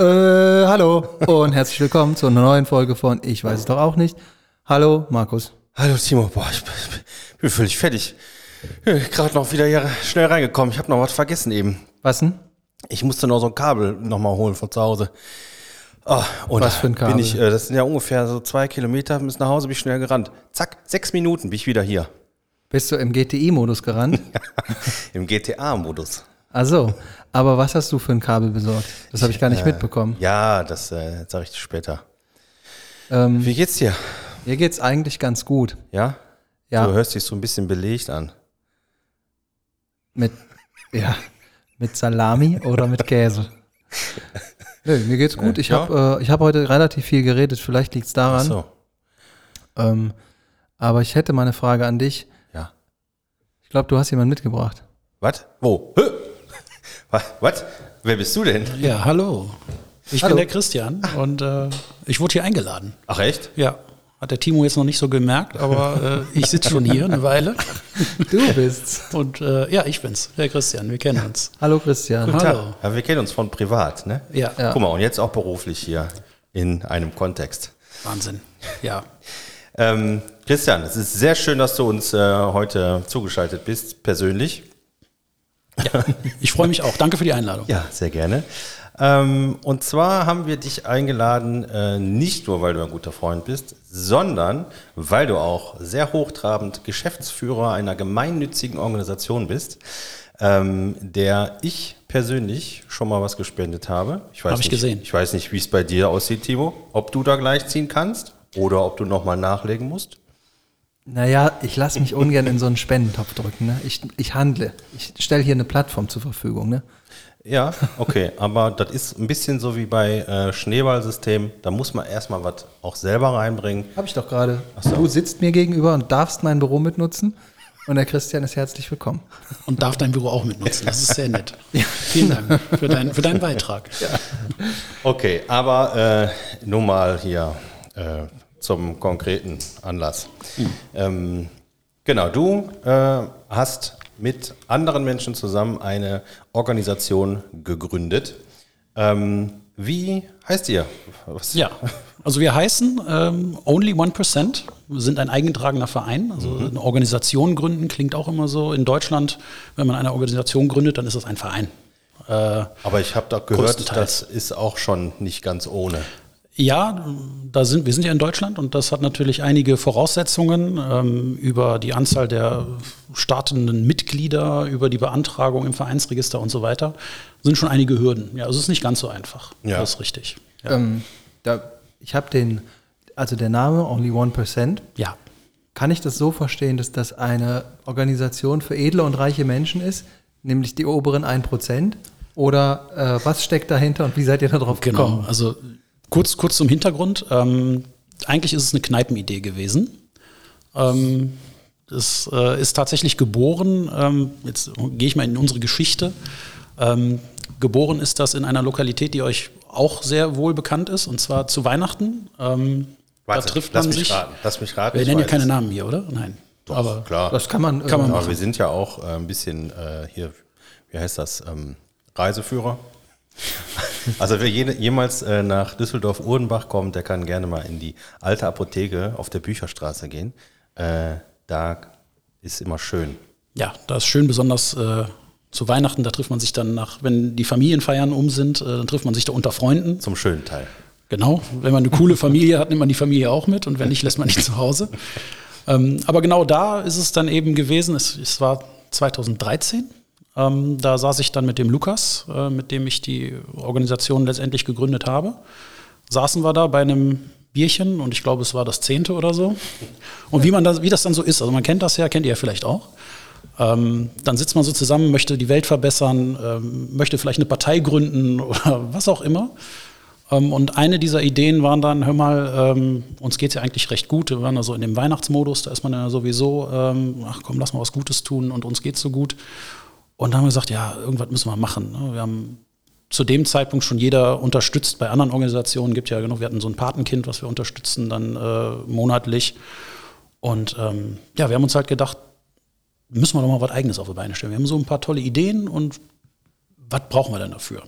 Äh, hallo und herzlich willkommen zu einer neuen Folge von Ich weiß es doch auch nicht. Hallo, Markus. Hallo Timo, boah, ich bin völlig fertig. Gerade noch wieder hier schnell reingekommen. Ich habe noch was vergessen eben. Was denn? Ich musste noch so ein Kabel nochmal holen von zu Hause. Oh, und Was für ein Kabel? Bin ich, äh, das sind ja ungefähr so zwei Kilometer, bis nach Hause bin ich schnell gerannt. Zack, sechs Minuten bin ich wieder hier. Bist du im GTI-Modus gerannt? Im GTA-Modus. Ach so. Aber was hast du für ein Kabel besorgt? Das habe ich gar nicht mitbekommen. Ja, das äh, sage ich später. Ähm, Wie geht's dir? mir geht's eigentlich ganz gut. Ja? Ja. Du hörst dich so ein bisschen belegt an. Mit, ja, mit Salami oder mit Käse? Nö, mir geht's gut. Ich Ja. habe äh, ich hab heute relativ viel geredet. Vielleicht liegt's Ach daran. so. Ähm, aber ich hätte mal eine Frage an dich. Ja. Ich glaube, du hast jemanden mitgebracht. Was? Wo? Hä? Was? Wer bist du denn? Ja, hallo. Ich Hallo. bin der Christian und äh, ich wurde hier eingeladen. Ach echt? Ja, hat der Timo jetzt noch nicht so gemerkt, aber äh, ich sitze schon hier eine Weile. Du bist's. Und äh, ja, ich bin's, der Christian, wir kennen uns. Hallo Christian. Hallo. Tag. Ja, wir kennen uns von privat, ne? Ja, Ja. Guck mal, und jetzt auch beruflich hier in einem Kontext. Wahnsinn. Ja, Ähm, Christian, es ist sehr schön, dass du uns äh, heute zugeschaltet bist, persönlich. Ich freue mich auch. Danke für die Einladung. Ja, sehr gerne. Ähm, und zwar haben wir dich eingeladen, äh, nicht nur, weil du ein guter Freund bist, sondern weil du auch sehr hochtrabend Geschäftsführer einer gemeinnützigen Organisation bist, ähm, der ich persönlich schon mal was gespendet habe. Ich weiß Hab ich nicht, gesehen. Ich weiß nicht, wie es bei dir aussieht, Timo. Ob du da gleich ziehen kannst oder ob du nochmal nachlegen musst. Naja, ich lasse mich ungern in so einen Spendentopf drücken. Ne? Ich, ich handle. Ich stelle hier eine Plattform zur Verfügung. Ne? Ja, okay, aber das ist ein bisschen so wie bei äh, Schneeballsystem. Da muss man erstmal was auch selber reinbringen. Habe ich doch gerade. so. Du sitzt mir gegenüber und darfst mein Büro mitnutzen. Und der Christian ist herzlich willkommen. Und darf dein Büro auch mitnutzen. Das ist sehr nett. Vielen Dank für, dein, für deinen Beitrag. Okay, aber äh, nun mal hier äh, zum konkreten Anlass. Ähm, genau, du äh, hast mit anderen Menschen zusammen eine Organisation gegründet. Ähm, wie heißt ihr? Was? Ja, also wir heißen ähm, Only One Percent, Wir sind ein eingetragener Verein. Also Mhm. eine Organisation gründen klingt auch immer so. In Deutschland, wenn man eine Organisation gründet, dann ist das ein Verein. Äh, Aber ich habe doch gehört, das ist auch schon nicht ganz ohne. Ja, da sind, wir sind ja in Deutschland und das hat natürlich einige Voraussetzungen ähm, über die Anzahl der startenden Mitglieder, über die Beantragung im Vereinsregister und so weiter. Sind schon einige Hürden. Ja, also es ist nicht ganz so einfach. Ja. Das ist richtig. Ja. Ähm, da, ich habe den, also der Name Only One Percent. ja. Kann ich das so verstehen, dass das eine Organisation für edle und reiche Menschen ist, nämlich die oberen 1%? Oder äh, was steckt dahinter und wie seid ihr darauf Genau, gekommen? also kurz, kurz zum Hintergrund. Ähm, eigentlich ist es eine Kneipenidee gewesen. Ähm, es äh, ist tatsächlich geboren, ähm, jetzt gehe ich mal in unsere Geschichte. Ähm, geboren ist das in einer Lokalität, die euch auch sehr wohl bekannt ist, und zwar zu Weihnachten. Ähm, Warte, da trifft lass man mich sich. raten. Lass mich raten. Wir nennen ja keine. Namen hier, oder? Nein. Doch, Aber klar. Das kann man, Kann man äh, Aber machen. wir sind ja auch äh, ein bisschen äh, hier, wie heißt das, ähm, Reiseführer. Also wer je, jemals äh, nach Düsseldorf-Urdenbach kommt, der kann gerne mal in die alte Apotheke auf der Bücherstraße gehen. Äh, da ist immer schön. Ja, da ist schön besonders äh, zu Weihnachten, da trifft man sich dann nach, wenn die Familienfeiern um sind, äh, dann trifft man sich da unter Freunden. Zum schönen Teil. Genau, wenn man eine coole Familie hat, nimmt man die Familie auch mit und wenn nicht, lässt man die zu Hause. Ähm, aber genau da ist es dann eben gewesen, es, es war 2013. Ähm, da saß ich dann mit dem Lukas, äh, mit dem ich die Organisation letztendlich gegründet habe. Saßen wir da bei einem Bierchen und ich glaube, es war das zehnte oder so. Und wie, man das, wie das dann so ist, also man kennt das ja, kennt ihr ja vielleicht auch. Ähm, dann sitzt man so zusammen, möchte die Welt verbessern, ähm, möchte vielleicht eine Partei gründen oder was auch immer. Ähm, und eine dieser Ideen waren dann, hör mal, ähm, uns geht's ja eigentlich recht gut. Wir waren da so in dem Weihnachtsmodus, da ist man ja sowieso, ähm, ach komm, lass mal was Gutes tun und uns geht's so gut. Und dann haben wir gesagt, ja, irgendwas müssen wir machen. ne? Wir haben zu dem Zeitpunkt schon jeder unterstützt bei anderen Organisationen, gibt ja genug, wir hatten so ein Patenkind, was wir unterstützen dann äh, monatlich. Und ähm, ja, wir haben uns halt gedacht, müssen wir doch mal was Eigenes auf die Beine stellen. Wir haben so ein paar tolle Ideen und was brauchen wir denn dafür?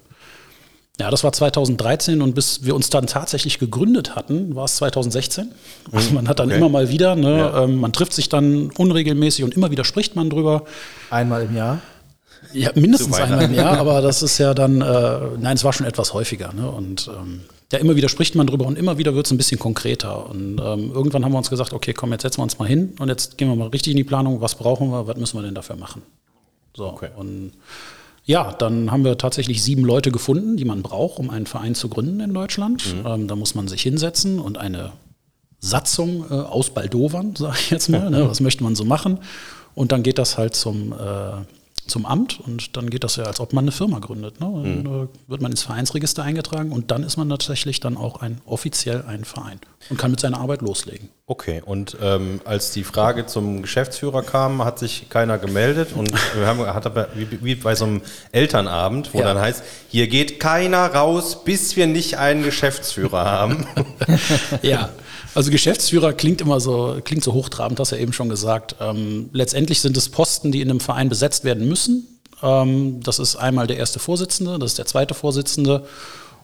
Ja, das war 2013 und bis wir uns dann tatsächlich gegründet hatten, war es 2016. Also man hat dann Okay. immer mal wieder, ne, Ja. ähm, man trifft sich dann unregelmäßig und immer wieder spricht man drüber. Einmal im Jahr. Ja, mindestens einmal im Jahr, aber das ist ja dann, äh, nein, es war schon etwas häufiger. Ne? Und ähm, ja, immer wieder spricht man drüber und immer wieder wird es ein bisschen konkreter. Und ähm, irgendwann haben wir uns gesagt, okay, komm, jetzt setzen wir uns mal hin und jetzt gehen wir mal richtig in die Planung, was brauchen wir, was müssen wir denn dafür machen. So, Okay. und ja, dann haben wir tatsächlich sieben Leute gefunden, die man braucht, um einen Verein zu gründen in Deutschland. Ähm, da muss man sich hinsetzen und eine Satzung äh, ausbaldowern, sage ich jetzt mal. Ne? Was möchte man so machen? Und dann geht das halt zum, äh, zum Amt und dann geht das ja, als ob man eine Firma gründet. Ne? Dann äh, wird man ins Vereinsregister eingetragen und dann ist man tatsächlich dann auch ein offiziell ein Verein und kann mit seiner Arbeit loslegen. Okay, und ähm, als die Frage zum Geschäftsführer kam, hat sich keiner gemeldet und wir haben, hat aber, wie, wie bei so einem Elternabend, wo Ja. dann heißt, hier geht keiner raus, bis wir nicht einen Geschäftsführer haben. Ja, also Geschäftsführer klingt immer so, klingt so hochtrabend, hast du ja eben schon gesagt. Ähm, letztendlich sind es Posten, die in einem Verein besetzt werden müssen. Ähm, das ist einmal der erste Vorsitzende, das ist der zweite Vorsitzende.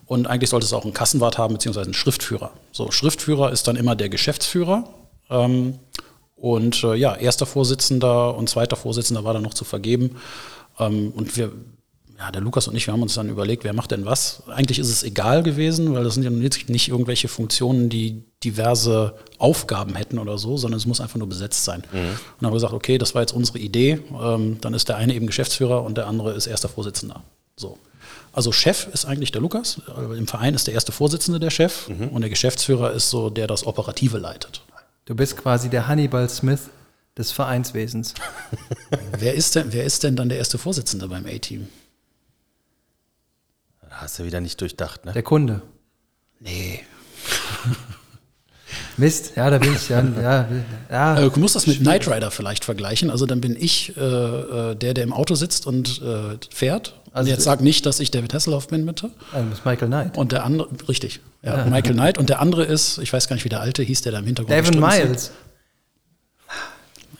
Und eigentlich sollte es auch einen Kassenwart haben, beziehungsweise einen Schriftführer. So, Schriftführer ist dann immer der Geschäftsführer. Ähm, und äh, ja, erster Vorsitzender und zweiter Vorsitzender war dann noch zu vergeben. Ähm, und wir, ja, der Lukas und ich, wir haben uns dann überlegt, wer macht denn was. Eigentlich ist es egal gewesen, weil das sind ja nicht, nicht irgendwelche Funktionen, die diverse Aufgaben hätten oder so, sondern es muss einfach nur besetzt sein. Und dann haben wir gesagt, okay, das war jetzt unsere Idee. Ähm, dann ist der eine eben Geschäftsführer und der andere ist erster Vorsitzender. So. Also Chef ist eigentlich der Lukas. Also Im Verein ist der erste Vorsitzende der Chef und der Geschäftsführer ist so, der das Operative leitet. Du bist quasi der Hannibal Smith des Vereinswesens. wer, ist denn, wer ist denn dann der erste Vorsitzende beim A-Team? Hast du wieder nicht durchdacht, ne? Der Kunde. Nee. Mist, ja, da bin ich ja. ja, ja. Äh, Du musst das mit Knight Rider vielleicht vergleichen. Also dann bin ich äh, äh, der, der im Auto sitzt und äh, fährt. Also Also jetzt sag nicht, dass ich David Hasselhoff bin, bitte. Ah, Du bist Michael Knight. Und der andere, richtig, ja, Michael Knight. Und der andere ist, ich weiß gar nicht, wie der alte hieß, der da im Hintergrund hat. Miles.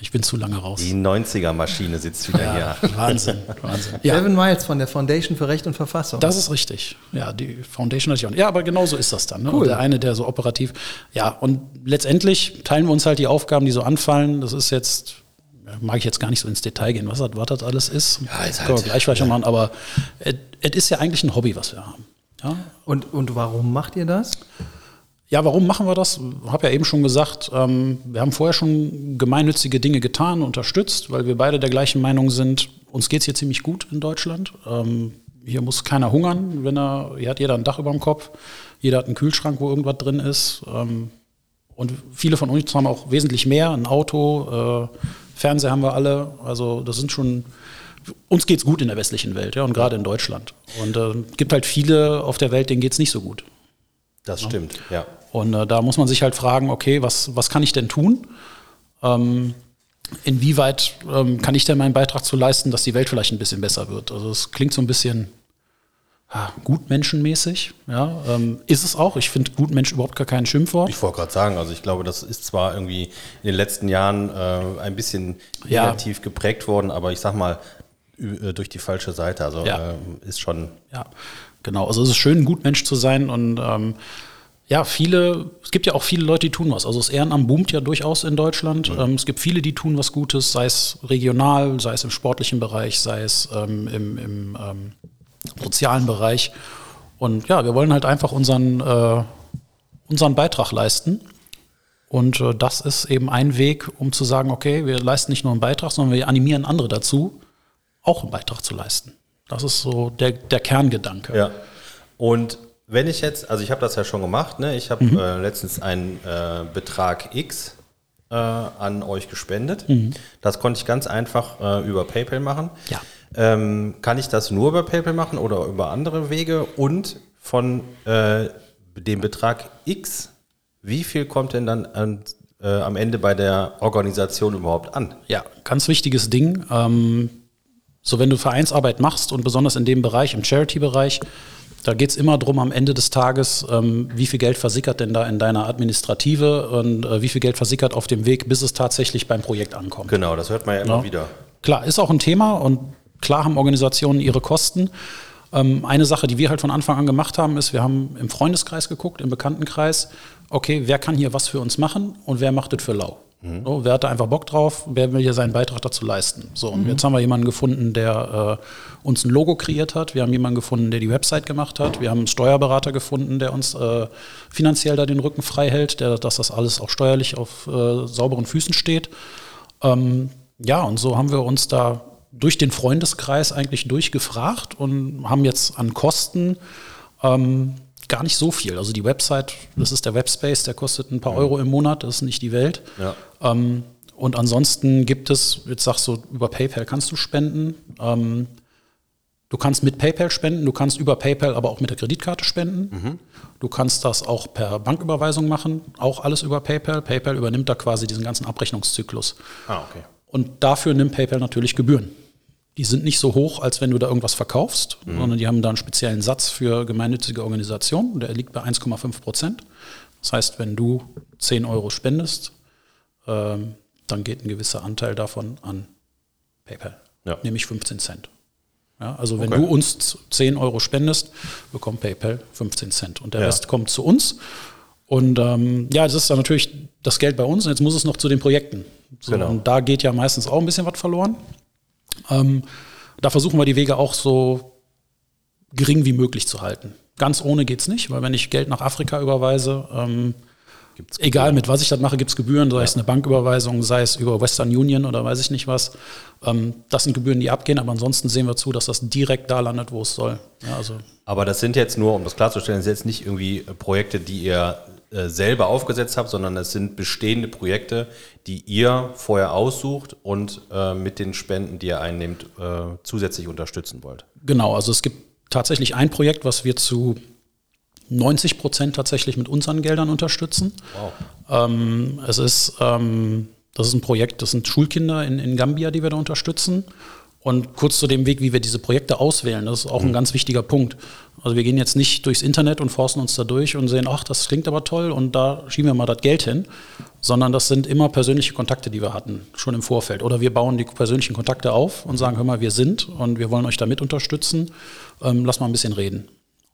Ich bin zu lange raus. Die 90er-Maschine sitzt wieder Ja, hier. Wahnsinn, Wahnsinn. Ja, Devin Miles von der Foundation für Recht und Verfassung. das ist richtig. Ja, die Foundation hatte ich auch. nicht. Ja, aber genau so ist das dann. Ne? Cool. Und der eine, der so operativ. Ja, und letztendlich teilen wir uns halt die Aufgaben, die so anfallen. Das ist jetzt, ja, mag ich jetzt gar nicht so ins Detail gehen, was das, was das alles ist. Ja, ist Können wir halt- gleich vielleicht noch machen, aber es es ist ja eigentlich ein Hobby, was wir haben. Ja, und, und warum macht ihr das? Ja, warum machen wir das? Habe ja eben schon gesagt, ähm, wir haben vorher schon gemeinnützige Dinge getan, unterstützt, weil wir beide der gleichen Meinung sind. Uns geht's hier ziemlich gut in Deutschland. Ähm, hier muss keiner hungern, wenn er, hier hat jeder ein Dach über dem Kopf, jeder hat einen Kühlschrank, wo irgendwas drin ist. Ähm, und viele von uns haben auch wesentlich mehr, ein Auto, äh, Fernseher haben wir alle. Also das sind schon, uns geht's gut in der westlichen Welt, ja, und gerade in Deutschland. Und es äh, gibt halt viele auf der Welt, denen geht's nicht so gut. Das stimmt, ja. Und äh, da muss man sich halt fragen, okay, was, was kann ich denn tun? Ähm, inwieweit ähm, kann ich denn meinen Beitrag zu leisten, dass die Welt vielleicht ein bisschen besser wird? Also es klingt so ein bisschen ah, gutmenschenmäßig, ja, ähm, ist es auch. Ich finde Gutmensch überhaupt gar kein Schimpfwort. Ich wollte gerade sagen, also ich glaube, das ist zwar irgendwie in den letzten Jahren äh, ein bisschen Ja. negativ geprägt worden, aber ich sag mal, äh, durch die falsche Seite. Also Ja. äh, ist schon Ja, genau. Also es ist schön, ein Gutmensch zu sein und ähm, ja, viele, es gibt ja auch viele Leute, die tun was. Also das Ehrenamt boomt ja durchaus in Deutschland. Ähm, es gibt viele, die tun was Gutes, sei es regional, sei es im sportlichen Bereich, sei es ähm, im, im ähm, sozialen Bereich. Und ja, wir wollen halt einfach unseren, äh, unseren Beitrag leisten. Und äh, das ist eben ein Weg, um zu sagen, okay, wir leisten nicht nur einen Beitrag, sondern wir animieren andere dazu, auch einen Beitrag zu leisten. Das ist so der, der Kerngedanke. Ja. Und wenn ich jetzt, also ich habe das ja schon gemacht, ne? ich habe Mhm. äh, letztens einen äh, Betrag X äh, an euch gespendet. Das konnte ich ganz einfach äh, über PayPal machen. Mhm. Ja. Ähm, kann ich das nur über PayPal machen oder über andere Wege? Und von äh, dem Betrag X, wie viel kommt denn dann an, äh, am Ende bei der Organisation überhaupt an? Ja, ganz wichtiges Ding. Ähm, so, wenn du Vereinsarbeit machst und besonders in dem Bereich, im Charity-Bereich, da geht es immer darum, am Ende des Tages, ähm, wie viel Geld versickert denn da in deiner Administrative und äh, wie viel Geld versickert auf dem Weg, bis es tatsächlich beim Projekt ankommt. Genau, das hört man ja immer Ja. wieder. Klar, ist auch ein Thema und klar haben Organisationen ihre Kosten. Ähm, eine Sache, die wir halt von Anfang an gemacht haben, ist, wir haben im Freundeskreis geguckt, im Bekanntenkreis, okay, wer kann hier was für uns machen und wer macht das für lau? Mhm. So, wer hat da einfach Bock drauf? Wer will hier seinen Beitrag dazu leisten? So, und mhm. jetzt haben wir jemanden gefunden, der äh, uns ein Logo kreiert hat. Wir haben jemanden gefunden, der die Website gemacht hat. Wir haben einen Steuerberater gefunden, der uns äh, finanziell da den Rücken frei hält, der, dass das alles auch steuerlich auf äh, sauberen Füßen steht. Ähm, ja, und so haben wir uns da durch den Freundeskreis eigentlich durchgefragt und haben jetzt an Kosten ähm, gar nicht so viel. Also die Website, das ist der Webspace, der kostet ein paar Euro im Monat, das ist nicht die Welt. Ja. Ähm, und ansonsten gibt es, jetzt sagst du, über PayPal kannst du spenden. Ähm, du kannst mit PayPal spenden, du kannst über PayPal aber auch mit der Kreditkarte spenden. Mhm. Du kannst das auch per Banküberweisung machen, auch alles über PayPal. PayPal übernimmt da quasi diesen ganzen Abrechnungszyklus. Ah, okay. Und dafür nimmt PayPal natürlich Gebühren. Die sind nicht so hoch, als wenn du da irgendwas verkaufst, mhm. sondern die haben da einen speziellen Satz für gemeinnützige Organisationen. Der liegt bei 1,5 Prozent. Das heißt, wenn du 10 Euro spendest, ähm, dann geht ein gewisser Anteil davon an PayPal, ja. nämlich 15 Cent. Ja, also wenn okay. du uns 10 Euro spendest, bekommt PayPal 15 Cent und der ja. Rest kommt zu uns. Und ähm, ja, das ist dann natürlich das Geld bei uns und jetzt muss es noch zu den Projekten. So, genau. Und da geht ja meistens auch ein bisschen was verloren. Ähm, da versuchen wir die Wege auch so gering wie möglich zu halten. Ganz ohne geht es nicht, weil wenn ich Geld nach Afrika überweise, ähm, egal mit was ich das mache, gibt es Gebühren, sei ja. es eine Banküberweisung, sei es über Western Union oder weiß ich nicht was. Ähm, das sind Gebühren, die abgehen, aber ansonsten sehen wir zu, dass das direkt da landet, wo es soll. Ja, also. Aber das sind jetzt nur, um das klarzustellen, sind jetzt nicht irgendwie Projekte, die ihr äh, selber aufgesetzt habt, sondern es sind bestehende Projekte, die ihr vorher aussucht und äh, mit den Spenden, die ihr einnehmt, äh, zusätzlich unterstützen wollt. Genau, also es gibt tatsächlich ein Projekt, was wir zu 90 Prozent tatsächlich mit unseren Geldern unterstützen. Wow. Ähm, es ist, ähm, das ist ein Projekt, das sind Schulkinder in, in Gambia, die wir da unterstützen. Und kurz zu dem Weg, wie wir diese Projekte auswählen, das ist auch mhm. ein ganz wichtiger Punkt. Also wir gehen jetzt nicht durchs Internet und forsten uns da durch und sehen, ach, das klingt aber toll und da schieben wir mal das Geld hin, sondern das sind immer persönliche Kontakte, die wir hatten, schon im Vorfeld. Oder wir bauen die persönlichen Kontakte auf und sagen, hör mal, wir sind und wir wollen euch damit unterstützen, ähm, lass mal ein bisschen reden.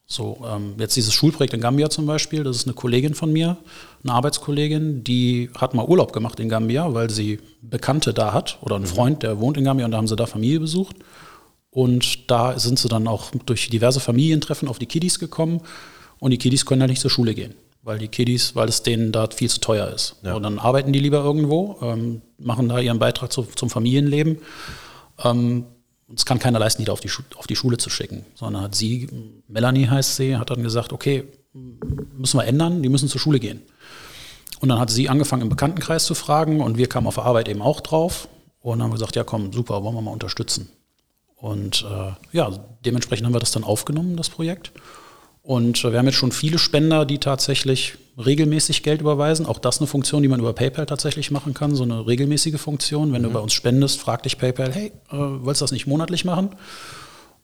So, ähm, jetzt dieses Schulprojekt in Gambia zum Beispiel, das ist eine Kollegin von mir, eine Arbeitskollegin, die hat mal Urlaub gemacht in Gambia, weil sie Bekannte da hat oder einen mhm. Freund, der wohnt in Gambia und da haben sie da Familie besucht. Und da sind sie dann auch durch diverse Familientreffen auf die Kiddies gekommen und die Kiddies können halt nicht zur Schule gehen, weil die Kiddies, weil es denen da viel zu teuer ist. Ja. Und dann arbeiten die lieber irgendwo, ähm, machen da ihren Beitrag zu, zum Familienleben. Ähm, es kann keiner leisten, die da auf die, auf die Schule zu schicken, sondern hat sie, Melanie heißt sie, hat dann gesagt, okay, müssen wir ändern, die müssen zur Schule gehen. Und dann hat sie angefangen, im Bekanntenkreis zu fragen und wir kamen auf der Arbeit eben auch drauf und haben gesagt, ja komm, super, wollen wir mal unterstützen. Und äh, ja, dementsprechend haben wir das dann aufgenommen, das Projekt. Und äh, wir haben jetzt schon viele Spender, die tatsächlich regelmäßig Geld überweisen. Auch das eine Funktion, die man über PayPal tatsächlich machen kann, so eine regelmäßige Funktion. Wenn mhm. du bei uns spendest, frag dich PayPal, hey, äh, willst du das nicht monatlich machen?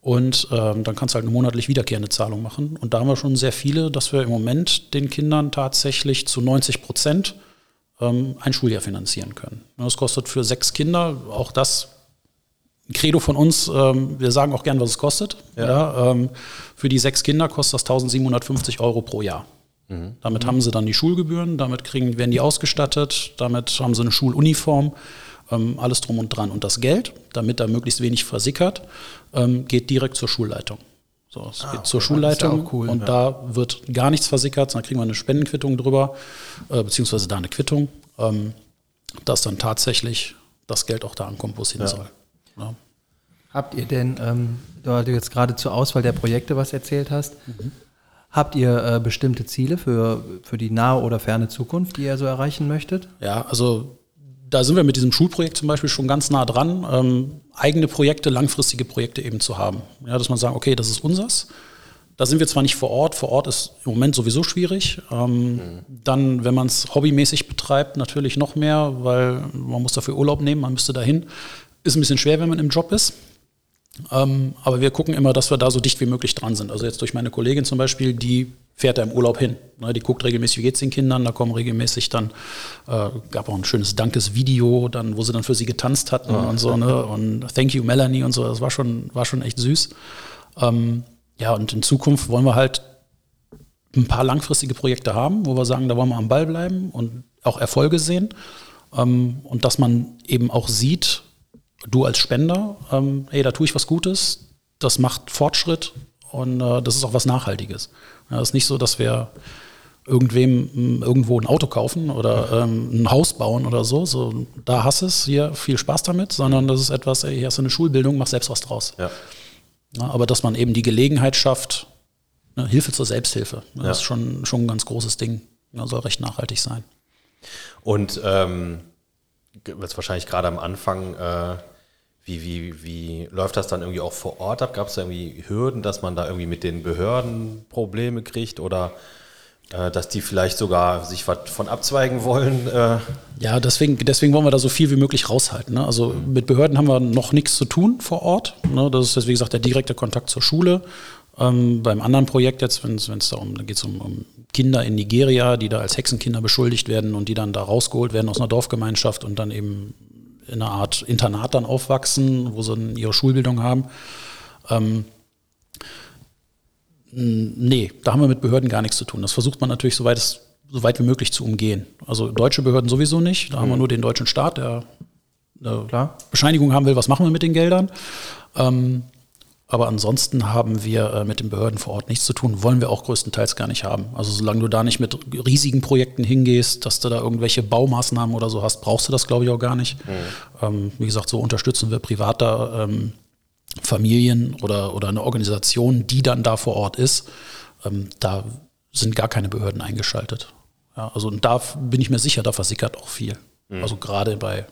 Und ähm, dann kannst du halt eine monatlich wiederkehrende Zahlung machen. Und da haben wir schon sehr viele, dass wir im Moment den Kindern tatsächlich zu 90 Prozent ähm, ein Schuljahr finanzieren können. Das kostet für sechs Kinder, auch das ein Credo von uns, ähm, wir sagen auch gern, was es kostet. Ja. ja ähm, für die sechs Kinder kostet das 1750 Euro pro Jahr. Mhm. Damit mhm. haben sie dann die Schulgebühren, damit kriegen, werden die ausgestattet, damit haben sie eine Schuluniform, ähm, alles drum und dran. Und das Geld, damit da möglichst wenig versickert, ähm, geht direkt zur Schulleitung. So, es ah, geht zur Schulleitung cool, und ja. da wird gar nichts versickert, dann kriegen wir eine Spendenquittung drüber, äh, beziehungsweise da eine Quittung, ähm, dass dann tatsächlich das Geld auch da ankommt, wo es hin ja. soll. Ja. Habt ihr denn, ähm, da du jetzt gerade zur Auswahl der Projekte was erzählt hast, mhm. Habt ihr äh, bestimmte Ziele für, für die nahe oder ferne Zukunft, die ihr so erreichen möchtet? Ja, also da sind wir mit diesem Schulprojekt zum Beispiel schon ganz nah dran, ähm, eigene Projekte, langfristige Projekte eben zu haben. Ja, dass man sagt, okay, das ist unsers. Da sind wir zwar nicht vor Ort, vor Ort ist im Moment sowieso schwierig. Ähm, mhm. Dann, wenn man es hobbymäßig betreibt, natürlich noch mehr, weil man muss dafür Urlaub nehmen, man müsste dahin. Ist ein bisschen schwer, wenn man im Job ist. Ähm, aber wir gucken immer, dass wir da so dicht wie möglich dran sind. Also jetzt durch meine Kollegin zum Beispiel, die fährt da im Urlaub hin. Ne, die guckt regelmäßig, wie geht es den Kindern, da kommen regelmäßig dann, äh, gab auch ein schönes Dankesvideo, dann, wo sie dann für sie getanzt hatten oh, und so, ne? Und Thank you, Melanie und so, das war schon, war schon echt süß. Ähm, Ja, und in Zukunft wollen wir halt ein paar langfristige Projekte haben, wo wir sagen, da wollen wir am Ball bleiben und auch Erfolge sehen. Ähm, und dass man eben auch sieht, du als Spender, ähm, ey, da tue ich was Gutes, das macht Fortschritt und äh, das ist auch was Nachhaltiges. Ja, es ist nicht so, dass wir irgendwem m, irgendwo ein Auto kaufen oder ähm, ein Haus bauen oder so. so. Da hast es, hier viel Spaß damit, sondern das ist etwas, ey, hier hast du eine Schulbildung, mach selbst was draus. Ja. Ja, aber dass man eben die Gelegenheit schafft, ne, Hilfe zur Selbsthilfe, das Ja. ist schon, schon ein ganz großes Ding. Ja, soll recht nachhaltig sein. Und ähm, jetzt wahrscheinlich gerade am Anfang, äh, wie, wie, wie läuft das dann irgendwie auch vor Ort ab? Gab es da irgendwie Hürden, dass man da irgendwie mit den Behörden Probleme kriegt oder äh, dass die vielleicht sogar sich was von abzweigen wollen? Äh, Ja, deswegen, deswegen wollen wir da so viel wie möglich raushalten. Ne? Also mit Behörden haben wir noch nichts zu tun vor Ort. Ne? Das ist jetzt, wie gesagt, der direkte Kontakt zur Schule. Ähm, beim anderen Projekt jetzt, wenn es darum da geht es um, um Kinder in Nigeria, die da als Hexenkinder beschuldigt werden und die dann da rausgeholt werden aus einer Dorfgemeinschaft und dann eben in einer Art Internat dann aufwachsen, wo sie dann ihre Schulbildung haben. Ähm, nee, da haben wir mit Behörden gar nichts zu tun. Das versucht man natürlich so weit, es, so weit wie möglich zu umgehen. Also deutsche Behörden sowieso nicht. Da haben wir nur den deutschen Staat, der eine Klar. Bescheinigung haben will, was machen wir mit den Geldern. Ähm, aber ansonsten haben wir äh, mit den Behörden vor Ort nichts zu tun, wollen wir auch größtenteils gar nicht haben. Also solange du da nicht mit riesigen Projekten hingehst, dass du da irgendwelche Baumaßnahmen oder so hast, brauchst du das, glaube ich, auch gar nicht. Ähm, wie gesagt, so unterstützen wir privater ähm, Familien oder, oder eine Organisation, die dann da vor Ort ist. Ähm, da sind gar keine Behörden eingeschaltet. Ja, also und da bin ich mir sicher, da versickert auch viel. Also gerade bei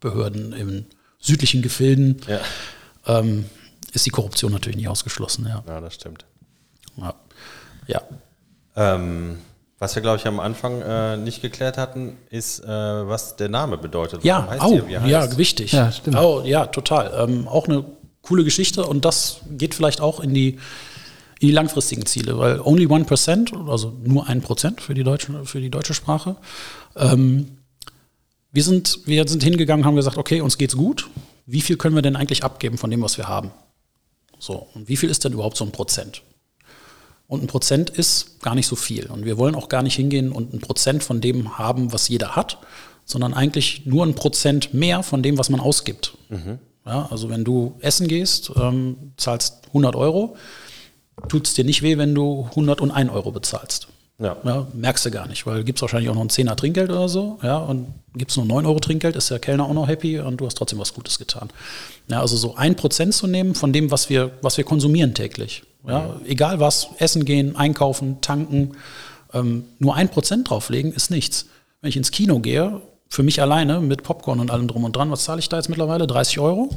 Behörden in südlichen Gefilden ja. Ähm, ist die Korruption natürlich nicht ausgeschlossen. Ja. ja, das stimmt. Ja. ja. Ähm, was wir, glaube ich, am Anfang äh, nicht geklärt hatten, ist, äh, was der Name bedeutet. Ja, heißt au, ihr, wie ihr ja, heißt? wichtig. Ja, stimmt. Oh, ja, total. Ähm, auch eine coole Geschichte und das geht vielleicht auch in die, in die langfristigen Ziele, weil only 1%, also nur 1% für die deutsche, für die deutsche Sprache. Ähm, wir, sind, wir sind hingegangen, haben gesagt, okay, uns geht's gut. Wie viel können wir denn eigentlich abgeben von dem, was wir haben? So, und wie viel ist denn überhaupt so ein Prozent? Und ein Prozent ist gar nicht so viel. Und wir wollen auch gar nicht hingehen und ein Prozent von dem haben, was jeder hat, sondern eigentlich nur ein Prozent mehr von dem, was man ausgibt. Ja, also wenn du essen gehst, ähm, zahlst 100 Euro, tut es dir nicht weh, wenn du 101 Euro bezahlst. Ja. Ja, merkst du gar nicht, weil gibt es wahrscheinlich auch noch ein 10er Trinkgeld oder so. Ja, und gibt es nur 9 Euro Trinkgeld, ist der Kellner auch noch happy und du hast trotzdem was Gutes getan. Ja, also so ein Prozent zu nehmen von dem, was wir, was wir konsumieren täglich. Ja, egal was, essen gehen, einkaufen, tanken, ähm, nur ein Prozent drauflegen ist nichts. Wenn ich ins Kino gehe, für mich alleine mit Popcorn und allem drum und dran, was zahle ich da jetzt mittlerweile? 30 Euro?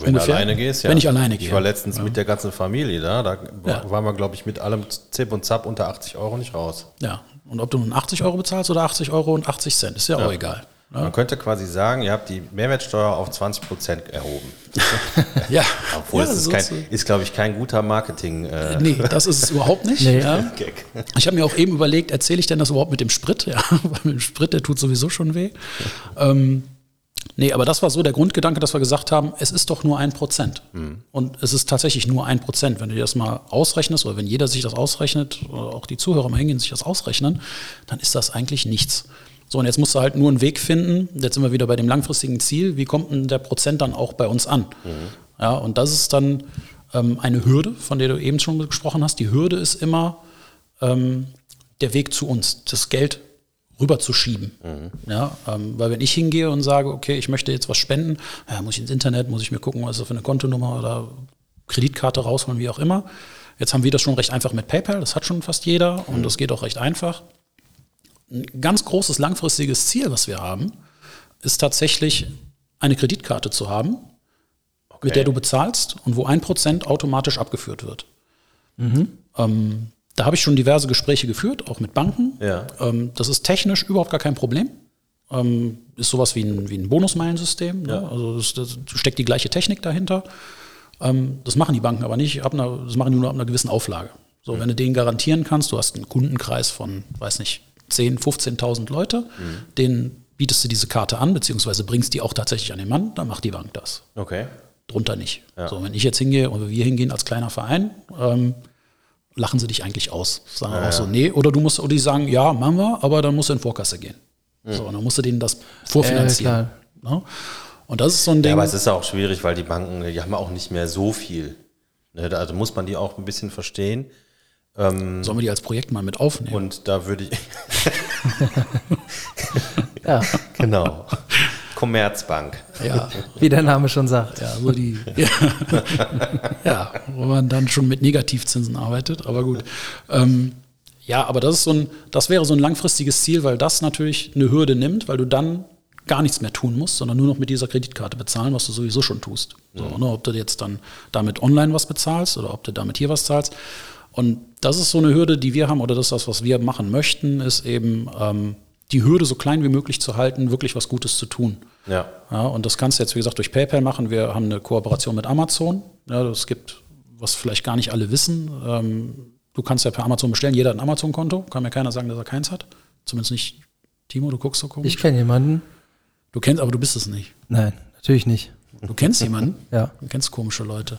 Wenn Ungefähr? du alleine gehst, ja. Wenn ich alleine Ich gehe. war letztens mit der ganzen Familie da. Da Ja. waren wir, glaube ich, mit allem Zip und Zap unter 80 Euro nicht raus. Ja. Und ob du nun 80 Euro bezahlst oder 80 Euro und 80 Cent, ist ja, auch egal. Ne? Man könnte quasi sagen, ihr habt die Mehrwertsteuer auf 20 Prozent erhoben. Ja. Obwohl, ja, es ist, so kein, ist- glaube ich, kein guter Marketing. Äh, Nee, das ist es überhaupt nicht. Nee. Ja. Gag. Ich habe mir auch eben überlegt, erzähle ich denn das überhaupt mit dem Sprit? Ja, weil mit dem Sprit, der tut sowieso schon weh. Ähm, nee, aber das war so der Grundgedanke, dass wir gesagt haben, es ist doch nur ein Prozent. Und es ist tatsächlich nur ein Prozent. Wenn du dir das mal ausrechnest oder wenn jeder sich das ausrechnet, auch die Zuhörer mal hingehen und sich das ausrechnen, dann ist das eigentlich nichts. So, und jetzt musst du halt nur einen Weg finden. Jetzt sind wir wieder bei dem langfristigen Ziel. Wie kommt denn der Prozent dann auch bei uns an? Ja, und das ist dann ähm, eine Hürde, von der du eben schon gesprochen hast. Die Hürde ist immer ähm, der Weg zu uns, das Geld rüberzuschieben. Ja, ähm, weil wenn ich hingehe und sage, okay, ich möchte jetzt was spenden, ja, muss ich ins Internet, muss ich mir gucken, was ist das für eine Kontonummer oder Kreditkarte rausholen, wie auch immer. Jetzt haben wir das schon recht einfach mit PayPal, das hat schon fast jeder und das geht auch recht einfach. Ein ganz großes langfristiges Ziel, was wir haben, ist tatsächlich eine Kreditkarte zu haben, mit der du bezahlst und wo ein Prozent automatisch abgeführt wird. Ähm, da habe ich schon diverse Gespräche geführt, auch mit Banken. Ja. Ähm, das ist technisch überhaupt gar kein Problem. Ähm, ist sowas wie ein, wie ein Bonusmeilensystem. Ne? Also das, das steckt die gleiche Technik dahinter. Ähm, das machen die Banken aber nicht. Ab einer, das machen die nur ab einer gewissen Auflage. So, wenn du denen garantieren kannst, du hast einen Kundenkreis von, weiß nicht, 10.000, 15.000 Leute, denen bietest du diese Karte an, beziehungsweise bringst die auch tatsächlich an den Mann, dann macht die Bank das. Okay. drunter nicht. So, wenn ich jetzt hingehe oder wir hingehen als kleiner Verein, ähm, lachen sie dich eigentlich aus. Sagen auch so, nee, oder du musst, oder die sagen, ja, machen wir, aber dann musst du in Vorkasse gehen. So, und dann musst du denen das vorfinanzieren. Ne? Und das ist so ein Ding. Ja, aber es ist auch schwierig, weil die Banken, die haben auch nicht mehr so viel. Ne, da- Also muss man die auch ein bisschen verstehen. Sollen wir die als Projekt mal mit aufnehmen? Und da würde ich, Ja, genau, Commerzbank. ja, wie der Name schon sagt. ja, so die, ja. ja, wo man dann schon mit Negativzinsen arbeitet, aber gut. Ähm, ja, aber das ist so ein, das wäre so ein langfristiges Ziel, weil das natürlich eine Hürde nimmt, weil du dann gar nichts mehr tun musst, sondern nur noch mit dieser Kreditkarte bezahlen, was du sowieso schon tust. So, ne, ob du jetzt dann damit online was bezahlst oder ob du damit hier was zahlst. Und das ist so eine Hürde, die wir haben, oder das ist das, was wir machen möchten, ist eben ähm, die Hürde so klein wie möglich zu halten, wirklich was Gutes zu tun. Ja. Ja, und das kannst du jetzt, wie gesagt, durch PayPal machen. Wir haben eine Kooperation mit Amazon. Ja, das gibt, was vielleicht gar nicht alle wissen. Ähm, du kannst ja per Amazon bestellen. Jeder hat ein Amazon-Konto. Kann mir keiner sagen, dass er keins hat. Zumindest nicht Timo, du guckst so komisch. Ich kenne jemanden. du kennst, aber du bist es nicht. Nein, natürlich nicht. Du kennst jemanden? Ja. Du kennst komische Leute.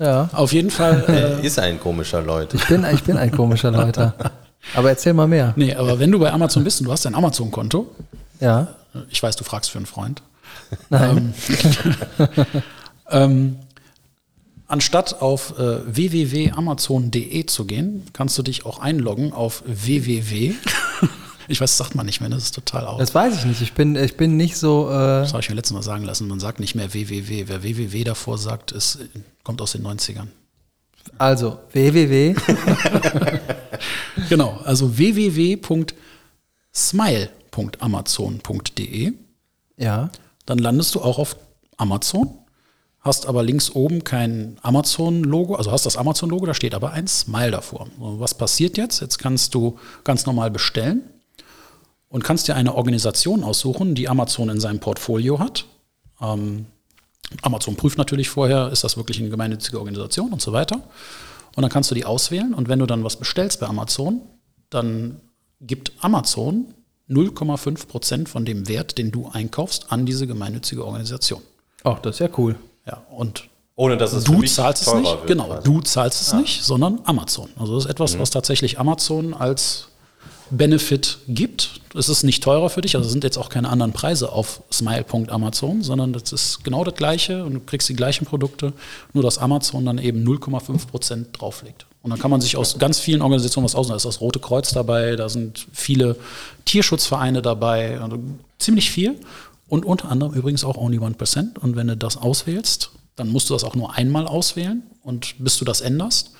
Ja, Auf jeden Fall. Äh, Ist ein komischer Leute. ich bin, ich bin ein komischer Leute. Aber erzähl mal mehr. nee, aber wenn du bei Amazon bist und du hast ein Amazon-Konto, Ja, ich weiß, du fragst für einen Freund. nein. Ähm, anstatt auf äh, www.amazon.de zu gehen, kannst du dich auch einloggen auf www. ich weiß, das sagt man nicht mehr, das ist total aus. Das, Das weiß ich nicht. Ich bin, ich bin nicht so. Äh, habe ich mir letztes Mal sagen lassen. Man sagt nicht mehr www. Wer www davor sagt, ist, kommt aus den 90ern. also www. Genau, also www.smile.amazon.de. Ja, Dann landest du auch auf Amazon, hast aber links oben kein Amazon-Logo, also hast das Amazon-Logo, da steht aber ein Smile davor. Was passiert jetzt? Jetzt kannst du ganz normal bestellen und kannst dir eine Organisation aussuchen, die Amazon in seinem Portfolio hat. Ähm, Amazon prüft natürlich vorher, ist das wirklich eine gemeinnützige Organisation und so weiter. Und dann kannst du die auswählen und wenn du dann was bestellst bei Amazon, dann gibt Amazon 0,5 Prozent von dem Wert, den du einkaufst, an diese gemeinnützige Organisation. oh, das ist ja cool. Ja, und Ohne dass es für du mich zahlst es nicht. wird genau, quasi. du zahlst es nicht, sondern Amazon. Also das ist etwas, was tatsächlich Amazon als Benefit gibt. Es ist nicht teurer für dich, also sind jetzt auch keine anderen Preise auf smile.amazon, sondern das ist genau das gleiche und du kriegst die gleichen Produkte, nur dass Amazon dann eben 0,5 Prozent drauflegt. Und dann kann man sich aus ganz vielen Organisationen was aussuchen. Da ist das Rote Kreuz dabei, da sind viele Tierschutzvereine dabei, also ziemlich viel. Und unter anderem übrigens auch Only 1%. Und wenn du das auswählst, dann musst du das auch nur einmal auswählen und bis du das änderst.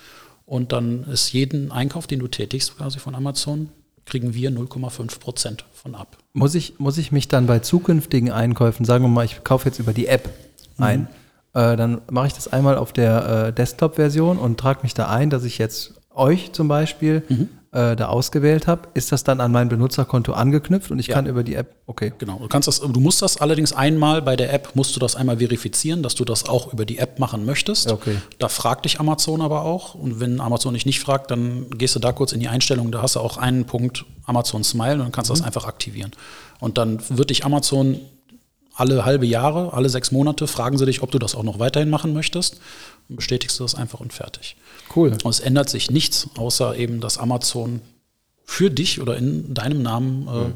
Und dann ist jeden Einkauf, den du tätigst, quasi von Amazon, kriegen wir 0,5 Prozent von ab. Muss ich, muss ich mich dann bei zukünftigen Einkäufen, sagen wir mal, ich kaufe jetzt über die App ein, äh, dann mache ich das einmal auf der äh, Desktop-Version und trage mich da ein, dass ich jetzt euch zum Beispiel äh, da ausgewählt habe. Ist das dann an mein Benutzerkonto angeknüpft und ich Ja. kann über die App, okay. Genau. Du kannst das, du musst das allerdings einmal bei der App, musst du das einmal verifizieren, dass du das auch über die App machen möchtest. Okay. Da fragt dich Amazon aber auch. Und wenn Amazon dich nicht fragt, dann gehst du da kurz in die Einstellung. Da hast du auch einen Punkt Amazon Smile und dann kannst du das einfach aktivieren. Und dann wird dich Amazon alle halbe Jahre, alle sechs Monate fragen sie dich, ob du das auch noch weiterhin machen möchtest. Und bestätigst du das einfach und fertig. Cool. Und es ändert sich nichts, außer eben, dass Amazon für dich oder in deinem Namen äh,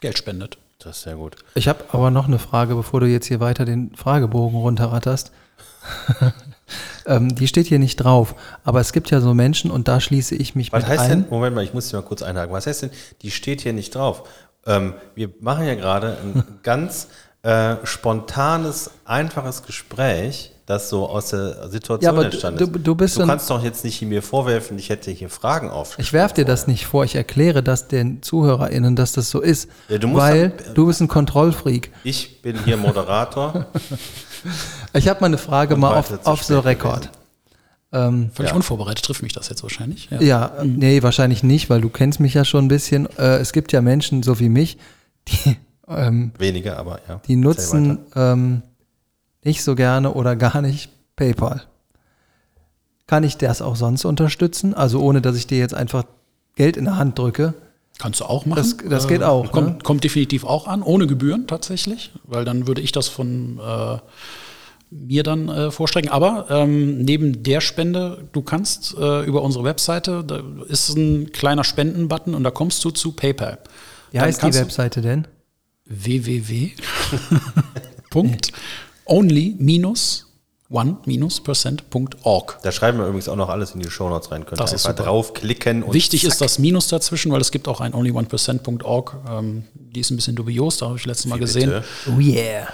Geld spendet. Das ist sehr gut. Ich habe aber noch eine Frage, bevor du jetzt hier weiter den Fragebogen runterratterst. ähm, die steht hier nicht drauf, aber es gibt ja so Menschen und da schließe ich mich Was mit heißt ein. denn, Moment mal, ich muss dich mal kurz einhaken. Was heißt denn, die steht hier nicht drauf? Ähm, wir machen ja gerade ein ganz äh, spontanes, einfaches Gespräch, das so aus der Situation Ja, aber entstanden du- ist. du bist du kannst doch jetzt nicht mir vorwerfen, ich hätte hier Fragen auf. Ich werfe dir das nicht vor, ich erkläre das den ZuhörerInnen, dass das so ist. Ja, du musst weil dann- du bist ein Kontrollfreak. Ich bin hier Moderator. Ich habe mal eine Frage Und mal auf, auf the spät record. Ähm, Völlig Ja. unvorbereitet trifft mich das jetzt wahrscheinlich. Ja. ja, nee, wahrscheinlich nicht, weil du kennst mich ja schon ein bisschen. Äh, es gibt ja Menschen, so wie mich, die, ähm, Weniger, aber ja. die nutzen ähm, nicht so gerne oder gar nicht PayPal. Kann ich das auch sonst unterstützen? Also ohne, dass ich dir jetzt einfach Geld in der Hand drücke. Kannst du auch machen. Das- das geht auch, Kommt, ne? kommt definitiv auch an, ohne Gebühren tatsächlich, weil dann würde ich das von, äh, mir dann äh, vorstrecken. Aber ähm, neben der Spende, du kannst äh, über unsere Webseite, da ist ein kleiner Spendenbutton und da kommst du zu PayPal. Wie heißt die Webseite denn? www.only-one-percent.org. Da schreiben wir übrigens auch noch alles in die Shownotes rein. Könnt Das ihr ist einfach super. draufklicken und Wichtig zack. ist das Minus dazwischen, weil es gibt auch ein only1percent.org. Ähm, die ist ein bisschen dubios, da habe ich letztes Mal gesehen. Bitte. Oh yeah.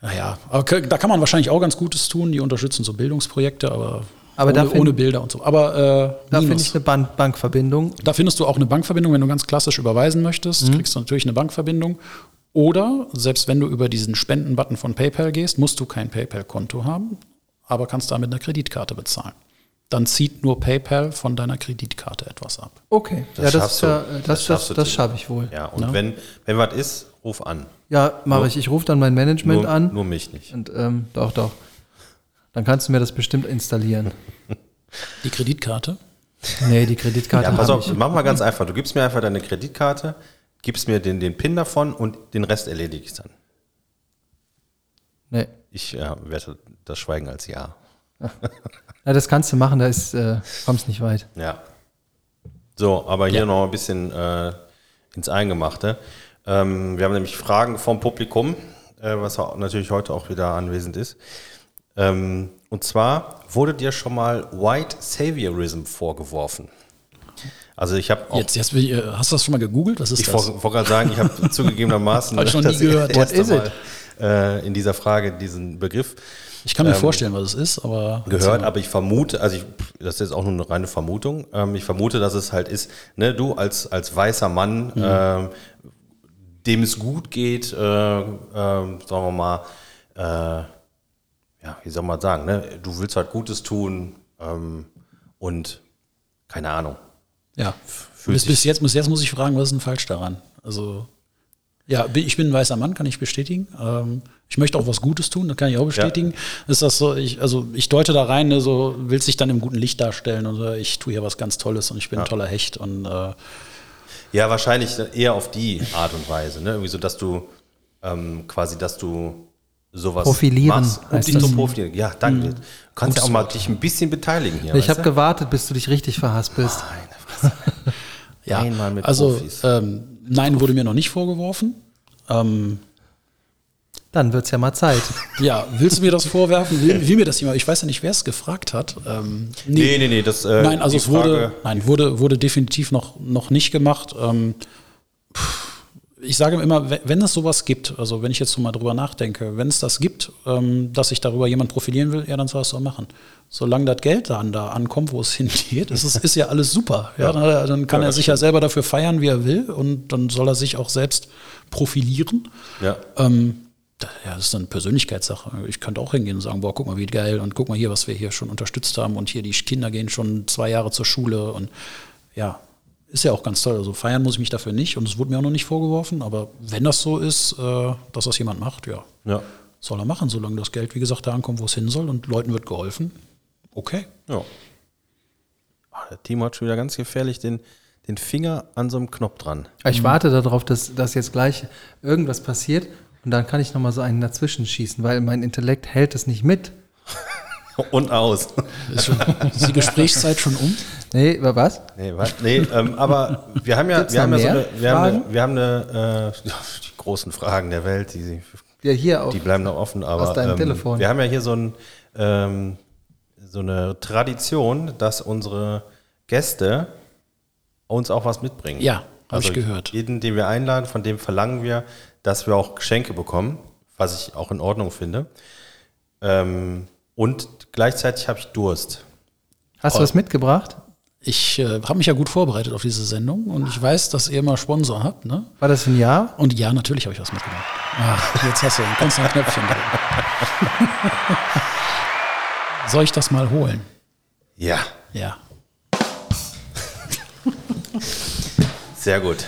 Naja, aber k- da kann man wahrscheinlich auch ganz Gutes tun. Die unterstützen so Bildungsprojekte, aber, Aber ohne, find- ohne Bilder und so. Aber äh, Da finde ich eine Bank Bankverbindung. Da findest du auch eine Bankverbindung, wenn du ganz klassisch überweisen möchtest, Mhm. kriegst du natürlich eine Bankverbindung. Oder selbst wenn du über diesen Spendenbutton von PayPal gehst, musst du kein PayPal-Konto haben, aber kannst da mit einer Kreditkarte bezahlen. Dann zieht nur PayPal von deiner Kreditkarte etwas ab. Okay. Das ja, das, schaffst ist du. ja, Das das, das, schaffst das, schaffe ich wohl. Ja, und Ja. wenn, wenn was ist, ruf an. Ja, mache ich. Ich rufe dann mein Management Nur, an. nur mich nicht. Und ähm, doch, doch. Dann kannst du mir das bestimmt installieren. Die Kreditkarte? Nee, die Kreditkarte Ja, pass habe auf, ich. mach mal ganz einfach. Du gibst mir einfach deine Kreditkarte, gibst mir den, den PIN davon und den Rest erledige ich dann. Nee. Ich ja, werte das Schweigen als Ja. Ja, das kannst du machen, da ist, äh, kommst nicht weit. Ja. So, aber hier Ja. noch ein bisschen äh, ins Eingemachte. Ähm, wir haben nämlich Fragen vom Publikum, äh, was natürlich heute auch wieder anwesend ist. Ähm, und zwar wurde dir schon mal White Saviorism vorgeworfen. Also ich habe auch, Jetzt, jetzt ich, äh, hast du das schon mal gegoogelt? Was ist ich das? wollte wollte gerade sagen, ich habe zugegebenermaßen Hab ich noch nie das gehört. What is Mal äh, in dieser Frage diesen Begriff Ich kann mir vorstellen, was es ist, aber. ähm, gehört, aber ich vermute, also ich, das ist jetzt auch nur eine reine Vermutung, ähm, ich vermute, dass es halt ist, ne, du als, als weißer Mann, ähm, dem es gut geht, äh, ähm, sagen wir mal, äh, ja, wie soll man sagen, ne, du willst halt Gutes tun ähm, und keine Ahnung. Ja. Bis, bis, jetzt, bis jetzt muss ich fragen, was ist denn falsch daran? Also, ja, ich bin ein weißer Mann, kann ich bestätigen. Ähm, ich möchte auch was Gutes tun, das kann ich auch bestätigen. Ist das so, ich, also ich deute da rein, ne, so willst dich dann im guten Licht darstellen und so, ich tue hier was ganz Tolles und ich bin ein toller Hecht und äh, Ja, wahrscheinlich eher auf die Art und Weise, ne? Irgendwie so, dass du ähm, quasi, dass du sowas Profilieren machst, um dich das. zu profilieren. Ja, danke. Du kannst ja auch mal dich ein bisschen beteiligen hier. Ich habe gewartet, bis du dich richtig verhaspelst. ja. Einmal mit also Profis. ähm, nein, wurde mir noch nicht vorgeworfen. Ähm, Dann wird's ja mal Zeit. ja, willst du mir das vorwerfen? Will, will mir das jemand? Ich weiß ja nicht, wer es gefragt hat. Ähm, Nee, nee, nee, das äh, Nein, also es wurde, Frage- nein, wurde, wurde definitiv noch, noch nicht gemacht. Ähm, pff, ich sage immer, we- wenn es sowas gibt, also wenn ich jetzt so mal drüber nachdenke, wenn es das gibt, ähm, dass sich darüber jemand profilieren will, ja, dann soll er es so machen. Solange das Geld dann da ankommt, wo es hingeht, ist, es ist ja alles super. Ja, dann, dann kann Ja, er sich ja selber dafür feiern, wie er will, und dann soll er sich auch selbst profilieren. Ja. Ähm, ja, das ist eine Persönlichkeitssache. Ich könnte auch hingehen und sagen, boah, guck mal, wie geil und guck mal hier, was wir hier schon unterstützt haben und hier die Kinder gehen schon zwei Jahre zur Schule und ja, ist ja auch ganz toll. Also feiern muss ich mich dafür nicht und es wurde mir auch noch nicht vorgeworfen, aber wenn das so ist, äh, dass das jemand macht, ja, Ja. soll er machen, solange das Geld, wie gesagt, da ankommt, wo es hin soll und Leuten wird geholfen. Okay. ja. Ah, der Timo hat schon wieder ganz gefährlich den, den Finger an so einem Knopf dran. Ich warte darauf, dass, dass jetzt gleich irgendwas passiert und dann kann ich nochmal so einen dazwischen schießen, weil mein Intellekt hält es nicht mit. Und aus. Ist, schon, ist die Gesprächszeit schon um? Nee, über was? Nee, was? nee ähm, aber wir haben ja, Gibt's wir haben ja so eine, wir haben eine, wir haben eine äh, die großen Fragen der Welt, die, Ja, hier auch. die bleiben noch offen, aber Aus deinem ähm, Telefon. wir haben ja hier so, ein, ähm, so eine Tradition, dass unsere Gäste uns auch was mitbringen. Ja, habe ich gehört. Jeden, den wir einladen, von dem verlangen wir, dass wir auch Geschenke bekommen, was ich auch in Ordnung finde. Ähm, und gleichzeitig habe ich Durst. Hast du was mitgebracht? Ich äh, habe mich ja gut vorbereitet auf diese Sendung und ich weiß, dass ihr immer Sponsor habt, ne? War das ein Ja? Und ja, natürlich habe ich was mitgebracht. Ach, jetzt hast du ein ein Knöpfchen drücken. Soll ich das mal holen? Ja, Ja. sehr gut.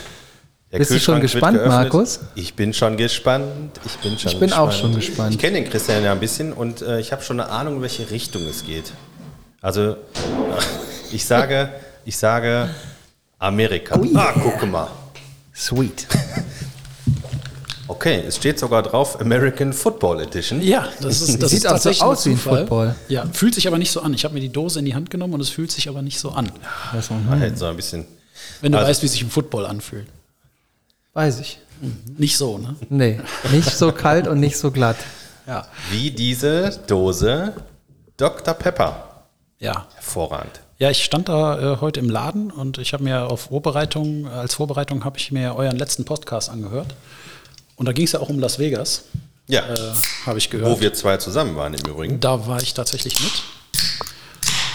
Der Bist du schon gespannt. Markus? Ich bin schon gespannt. Ich bin schon Ich bin auch schon gespannt. Ich kenne den Christian ja ein bisschen und äh, ich habe schon eine Ahnung, in welche Richtung es geht. Also, ich sage, ich sage Amerika. Ah, gucke mal. Sweet. Okay, es steht sogar drauf American Football Edition. Ja, das ist, das Sieht ist auch so tatsächlich aus wie ein. Football. Ja, fühlt sich aber nicht so an. Ich habe mir die Dose in die Hand genommen und es fühlt sich aber nicht so an. Also, hätte so ein bisschen. Wenn du Also- weißt, wie sich ein Football anfühlt. weiß ich. Nicht so, ne? Nee, nicht so kalt und nicht so glatt. Ja. Wie diese Dose Dr. Pepper. Ja. Hervorragend. Ja, ich stand da äh, heute im Laden und ich habe mir auf Vorbereitung, als Vorbereitung habe ich mir euren letzten Podcast angehört. Und da ging es ja auch um Las Vegas, Ja. äh, habe ich gehört. Wo wir zwei zusammen waren im Übrigen. Da war ich tatsächlich mit.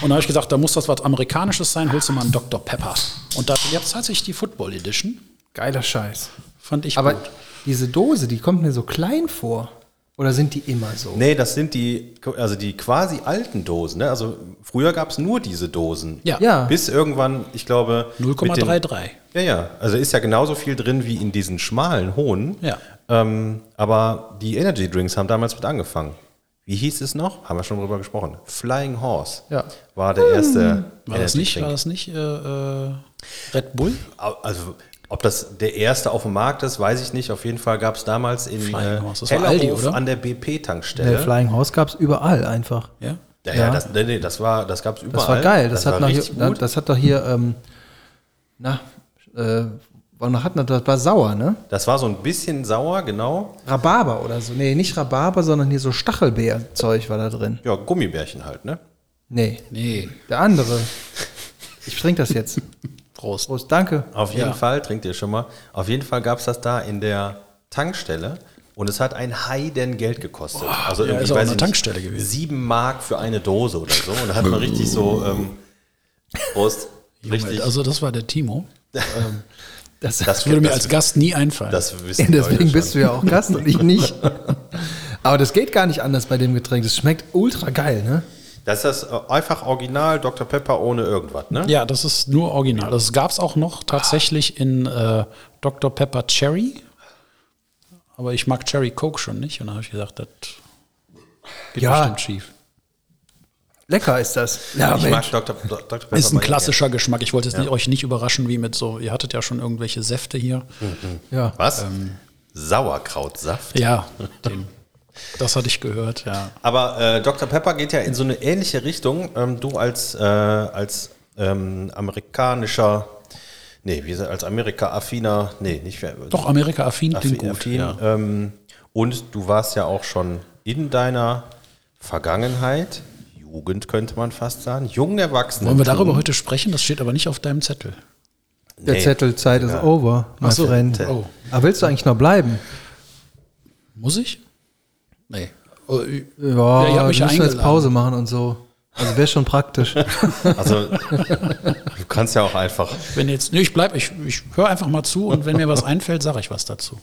Und da habe ich gesagt, da muss das was Amerikanisches sein, holst du mal einen Dr. Pepper. Und da jetzt tatsächlich die Football Edition. Geiler Scheiß. Fand ich Aber gut. diese Dose, die kommt mir so klein vor. Oder sind die immer so? Nee, das sind die, also die quasi alten Dosen. Ne? Also früher gab es nur diese Dosen. Ja. Ja. Bis irgendwann, ich glaube. mit den- 0,33. Ja, ja. Also ist ja genauso viel drin wie in diesen schmalen, hohen. Ja. Ähm, aber die Energy Drinks haben damals mit angefangen. Wie hieß es noch? Haben wir schon drüber gesprochen. Flying Horse Ja. war der erste. War das nicht, war das nicht äh, äh, Red Bull? Also, ob das der erste auf dem Markt ist, weiß ich nicht. Auf jeden Fall gab es damals in Flying äh, Horse, das Aldi, Hellerhof oder? an der Der BP-Tankstelle. Flying House gab es überall einfach. Ja. Ja, ja, das, nee, nee, das war, das gab es überall. Das war geil. Das, hat war hier, gut. das hat doch hier, ähm, na, äh, wann hat das, das war sauer, ne? Das war so ein bisschen sauer, genau. Rhabarber oder so. Nee, nicht Rhabarber, sondern hier so Stachelbeerzeug war da drin. Ja, Gummibärchen halt, ne? Nee, Nee. der andere. Ich trinke das jetzt. Prost. Prost, danke. Auf jeden Ja. Fall, trinkt ihr schon mal. Auf jeden Fall gab es das da in der Tankstelle und es hat ein Heiden Geld gekostet. also ja, irgendwie, ist auch weiß eine ich Tankstelle nicht, gewesen. Sieben Mark für eine Dose oder so. Und da hat man richtig so, ähm, Prost, richtig. Also das war der Timo. Das, das, Das würde mir das- als Gast nie einfallen. das wissen deswegen Leute bist du ja auch Gast und ich nicht. Aber das geht gar nicht anders bei dem Getränk. Das schmeckt ultra geil, ne? Das ist das äh, einfach Original Dr. Pepper ohne irgendwas, ne? ja, das ist nur original. Das gab es auch noch tatsächlich in äh, Dr. Pepper Cherry. Aber ich mag Cherry Coke schon nicht. Und da habe ich gesagt, das geht Ja. bestimmt schief. Lecker ist das. Ja, Ich mag Dr. Dr. Pepper. Ist ein klassischer Geschmack. Ich wollte jetzt nicht, euch nicht überraschen, wie mit so, ihr hattet ja schon irgendwelche Säfte hier. Ja. gerne. Was? Sauerkrautsaft. Ja, den, das hatte ich gehört, ja. Aber äh, Dr. Pepper geht ja in so eine ähnliche Richtung. Ähm, du als, äh, als ähm, amerikanischer, nee, wie gesagt, als Amerika-affiner, nee, nicht mehr. Doch, Amerika-affin affin, klingt gut. affin, ja. ähm, und du warst ja auch schon in deiner Vergangenheit, Jugend könnte man fast sagen, jungen Erwachsenen. Wollen wir darüber heute sprechen? Das steht aber nicht auf deinem Zettel. Der Nee. Zettelzeit ist over, my Ach so. friend. Oh. Aber willst du eigentlich noch bleiben? Muss ich? Nee. Oh, Ja, ich hab mich müssen wir jetzt. Pause machen und so. Also wäre schon praktisch. Also, du kannst ja auch einfach. wenn jetzt, nee, ich bleib, ich, ich höre einfach mal zu und wenn mir was einfällt, sage ich was dazu.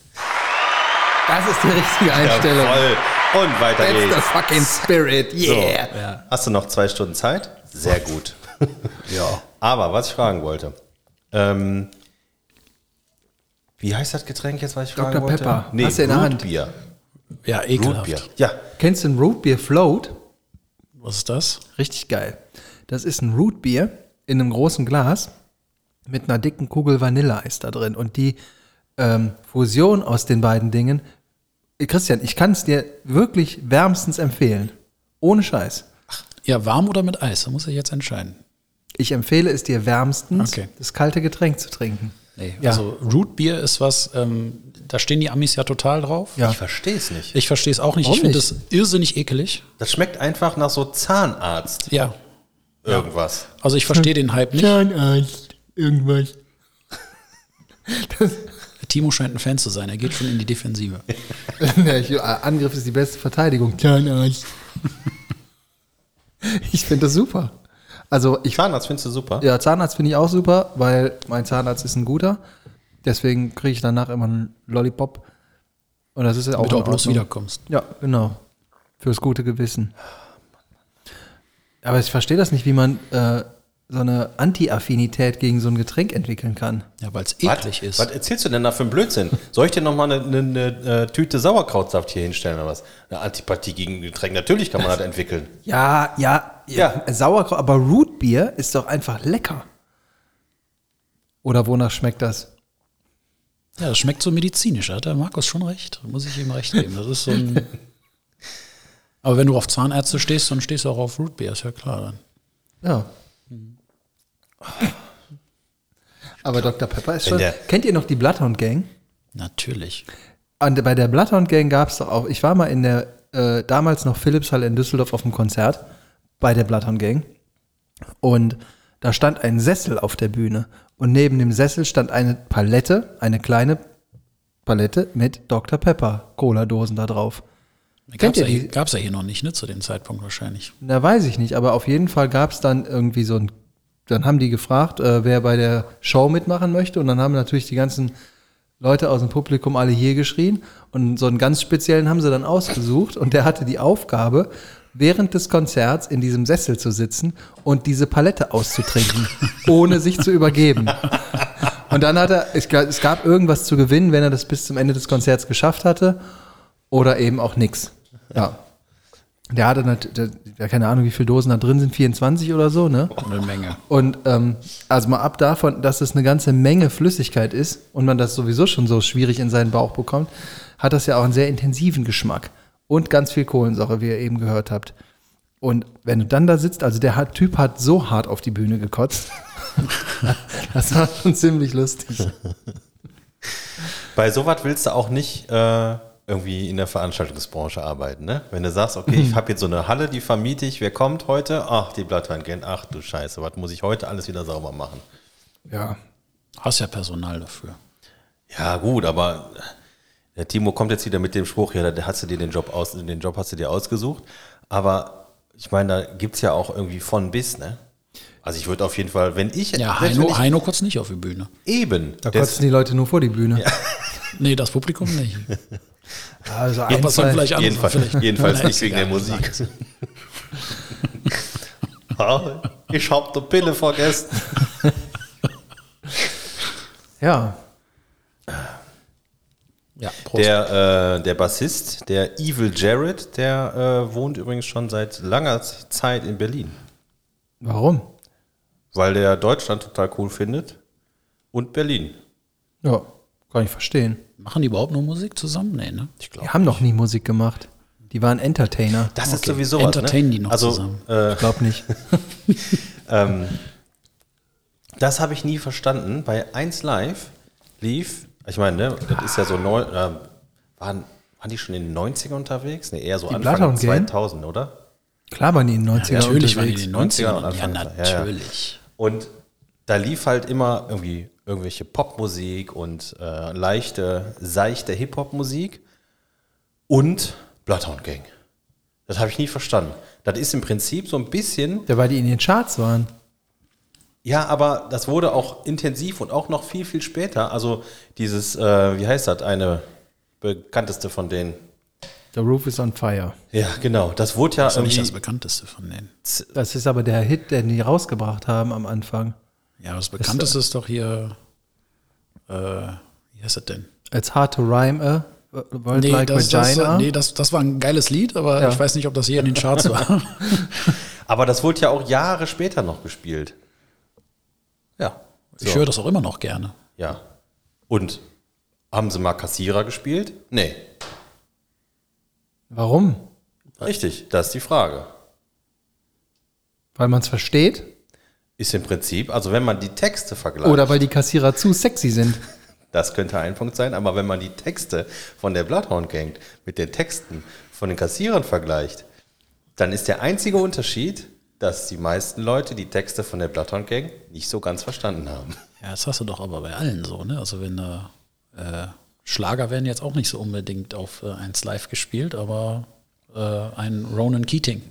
Das ist die richtige Einstellung. Jawohl. Und weiter That's the geht's. fucking spirit, So. yeah. Hast du noch zwei Stunden Zeit? Sehr gut. Ja. Aber was ich fragen wollte. Ähm, wie heißt das Getränk jetzt, was ich fragen Dr. wollte? Pepper. Hast du in der Hand? Rootbier. Ja, ekelhaft. Rootbier. Ja. Kennst du ein Root Beer Float? Was ist das? Richtig geil. Das ist ein Root Beer in einem großen Glas mit einer dicken Kugel Vanilleeis da drin. Und die ähm, Fusion aus den beiden Dingen, äh, Christian, ich kann es dir wirklich wärmstens empfehlen. Ohne Scheiß. Ja, warm oder mit Eis? Da muss ich jetzt entscheiden. Ich empfehle es dir wärmstens, Okay. das kalte Getränk zu trinken. Nee, Ja. also Rootbier ist was, ähm, da stehen die Amis ja total drauf. Ja. Ich verstehe es nicht. Ich verstehe es auch nicht. Warum ich finde das irrsinnig ekelig. Das schmeckt einfach nach so Zahnarzt Ja. irgendwas. Also ich verstehe den Hype nicht. Zahnarzt, irgendwas. Timo scheint ein Fan zu sein. Er geht schon in die Defensive. äh, Angriff ist die beste Verteidigung. Zahnarzt. ich finde das super. Also ich Zahnarzt findest du super? Ja, Zahnarzt finde ich auch super, weil mein Zahnarzt ist ein guter. Deswegen kriege ich danach immer einen Lollipop. Und das ist ja auch. Damit du auch bloß wiederkommst. Ja, genau. Fürs gute Gewissen. Aber ich verstehe das nicht, wie man äh, so eine Anti-Affinität gegen so ein Getränk entwickeln kann. Ja, weil es eklig ist. Was erzählst du denn da für einen Blödsinn? Soll ich dir nochmal eine, eine, eine äh, Tüte Sauerkrautsaft hier hinstellen oder was? Eine Antipathie gegen Getränk. Natürlich kann man das entwickeln. Ja, ja, ja. Ja. Sauerkraut, aber Rootbier ist doch einfach lecker. Oder wonach schmeckt das? Ja, das schmeckt so medizinisch. Da hat der Markus schon recht. Da muss ich ihm recht geben. Das ist so ein. Aber wenn du auf Zahnärzte stehst, dann stehst du auch auf Rootbeer, ist ja klar dann. Ja. Aber Dr. Pepper ist schon. Kennt ihr noch die Bloodhound Gang? Natürlich. Und bei der Bloodhound Gang gab es doch auch, ich war mal in der, äh, damals noch Philips-Halle in Düsseldorf auf dem Konzert bei der Bloodhound Gang. Und da stand ein Sessel auf der Bühne. Und neben dem Sessel stand eine Palette, eine kleine Palette mit Dr. Pepper Cola-Dosen da drauf. Ja, hier, gab's ja hier noch nicht, ne, zu dem Zeitpunkt wahrscheinlich. Na, weiß ich nicht, aber auf jeden Fall gab es dann irgendwie so ein, dann haben die gefragt, äh, wer bei der Show mitmachen möchte und dann haben natürlich die ganzen Leute aus dem Publikum alle hier geschrien und so einen ganz speziellen haben sie dann ausgesucht und der hatte die Aufgabe, während des Konzerts in diesem Sessel zu sitzen und diese Palette auszutrinken, ohne sich zu übergeben. Und dann hat er, ich glaub, es gab irgendwas zu gewinnen, wenn er das bis zum Ende des Konzerts geschafft hatte oder eben auch nix. Ja. Der hatte natürlich, der, keine Ahnung, wie viele Dosen da drin sind, 24 oder so, ne? Eine Menge. Und ähm, also mal ab davon, dass es eine ganze Menge Flüssigkeit ist und man das sowieso schon so schwierig in seinen Bauch bekommt, hat das ja auch einen sehr intensiven Geschmack und ganz viel Kohlensäure, wie ihr eben gehört habt. Und wenn du dann da sitzt, also der Typ hat so hart auf die Bühne gekotzt. das war schon ziemlich lustig. Bei sowas willst du auch nicht äh, irgendwie in der Veranstaltungsbranche arbeiten, ne? Wenn du sagst, okay, ich habe jetzt so eine Halle, die vermiete ich, wer kommt heute? Ach, die Blattweingen, ach du Scheiße, was muss ich heute alles wieder sauber machen? Ja. Hast ja Personal dafür. Ja, gut, aber der Timo kommt jetzt wieder mit dem Spruch, ja, da hast du dir den Job aus, den Job hast du dir ausgesucht. Aber ich meine, da gibt's ja auch irgendwie von bis, ne? Also ich würde auf jeden Fall, wenn ich, Ja, Heino, ich Heino kotzt nicht auf die Bühne. eben, Da kotzen die Leute nur vor die Bühne. Nee, das Publikum nicht. Also Ja, ein, was soll zwei, vielleicht anders jedenfalls, vielleicht. jedenfalls nicht wegen der. Musik. Ich hab die Pille vergessen. ja. Ja. Der, äh, der Bassist, der Evil Jared, der äh, wohnt übrigens schon seit langer Zeit in Berlin, Warum? weil der Deutschland total cool findet und Berlin. Ja, kann ich verstehen. Machen die überhaupt nur Musik zusammen? Nee, ne? Ich Die glaube. haben noch nie Musik gemacht. Die waren Entertainer. Das ist Okay. sowieso was, Entertainen ne? die noch also, zusammen? Äh, Ich glaube nicht. ähm, das habe ich nie verstanden. Bei 1 Live lief, ich meine, ne, das ist ja so neu, äh, waren, waren die schon in den 90ern unterwegs? Ne, eher so Die Anfang Bloodhound Gang? 2000, oder? Klar waren die in den 90ern Natürlich waren die in den 90er 90ern. und Ja, Anfang, ja, ja. natürlich. Und da lief halt immer irgendwie irgendwelche Popmusik und äh, leichte, seichte Hip-Hop-Musik und Bloodhound Gang. Das habe ich nie verstanden. Das ist im Prinzip so ein bisschen, Ja, weil die in den Charts waren. Ja, aber das wurde auch intensiv und auch noch viel, viel später. Also dieses, äh, wie heißt das, eine bekannteste von denen. The Roof is on Fire. Ja, genau. Das wurde ja Das ist nicht das bekannteste von denen. Das ist aber der Hit, den die rausgebracht haben am Anfang. Ja, das bekannteste ist doch hier. Äh, wie heißt das denn? It's hard to rhyme a World Like das, das, Vagina. nee das, das war ein geiles Lied, aber Ja. ich weiß nicht, ob das hier in den Charts war. Aber das wurde ja auch Jahre später noch gespielt. Ja, ich So. höre das auch immer noch gerne. Ja. Und haben sie mal Kassierer gespielt? Nee. Warum? Richtig, das ist die Frage. Weil man es versteht? Ist im Prinzip, also wenn man die Texte vergleicht, Oder weil die Kassierer zu sexy sind? das könnte ein Punkt sein, aber wenn man die Texte von der Bloodhound Gang mit den Texten von den Kassierern vergleicht, dann ist der einzige Unterschied, dass die meisten Leute die Texte von der Bloodhound Gang nicht so ganz verstanden haben. Ja, das hast du doch aber bei allen so, ne? Also wenn da äh, Schlager werden jetzt auch nicht so unbedingt auf äh, 1 Live gespielt, aber äh, ein Ronan Keating.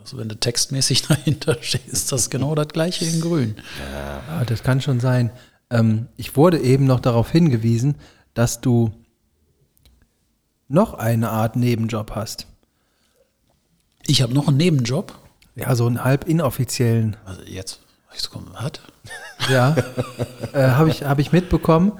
Also wenn du textmäßig dahinter stehst, ist das genau das gleiche in Grün. Ja, das kann schon sein. Ähm, ich wurde eben noch darauf hingewiesen, dass du noch eine Art Nebenjob hast. Ich habe noch einen Nebenjob. Ja, so einen halb inoffiziellen. Also jetzt, jetzt kommt, hat? Ja, äh, habe ich, hab ich mitbekommen.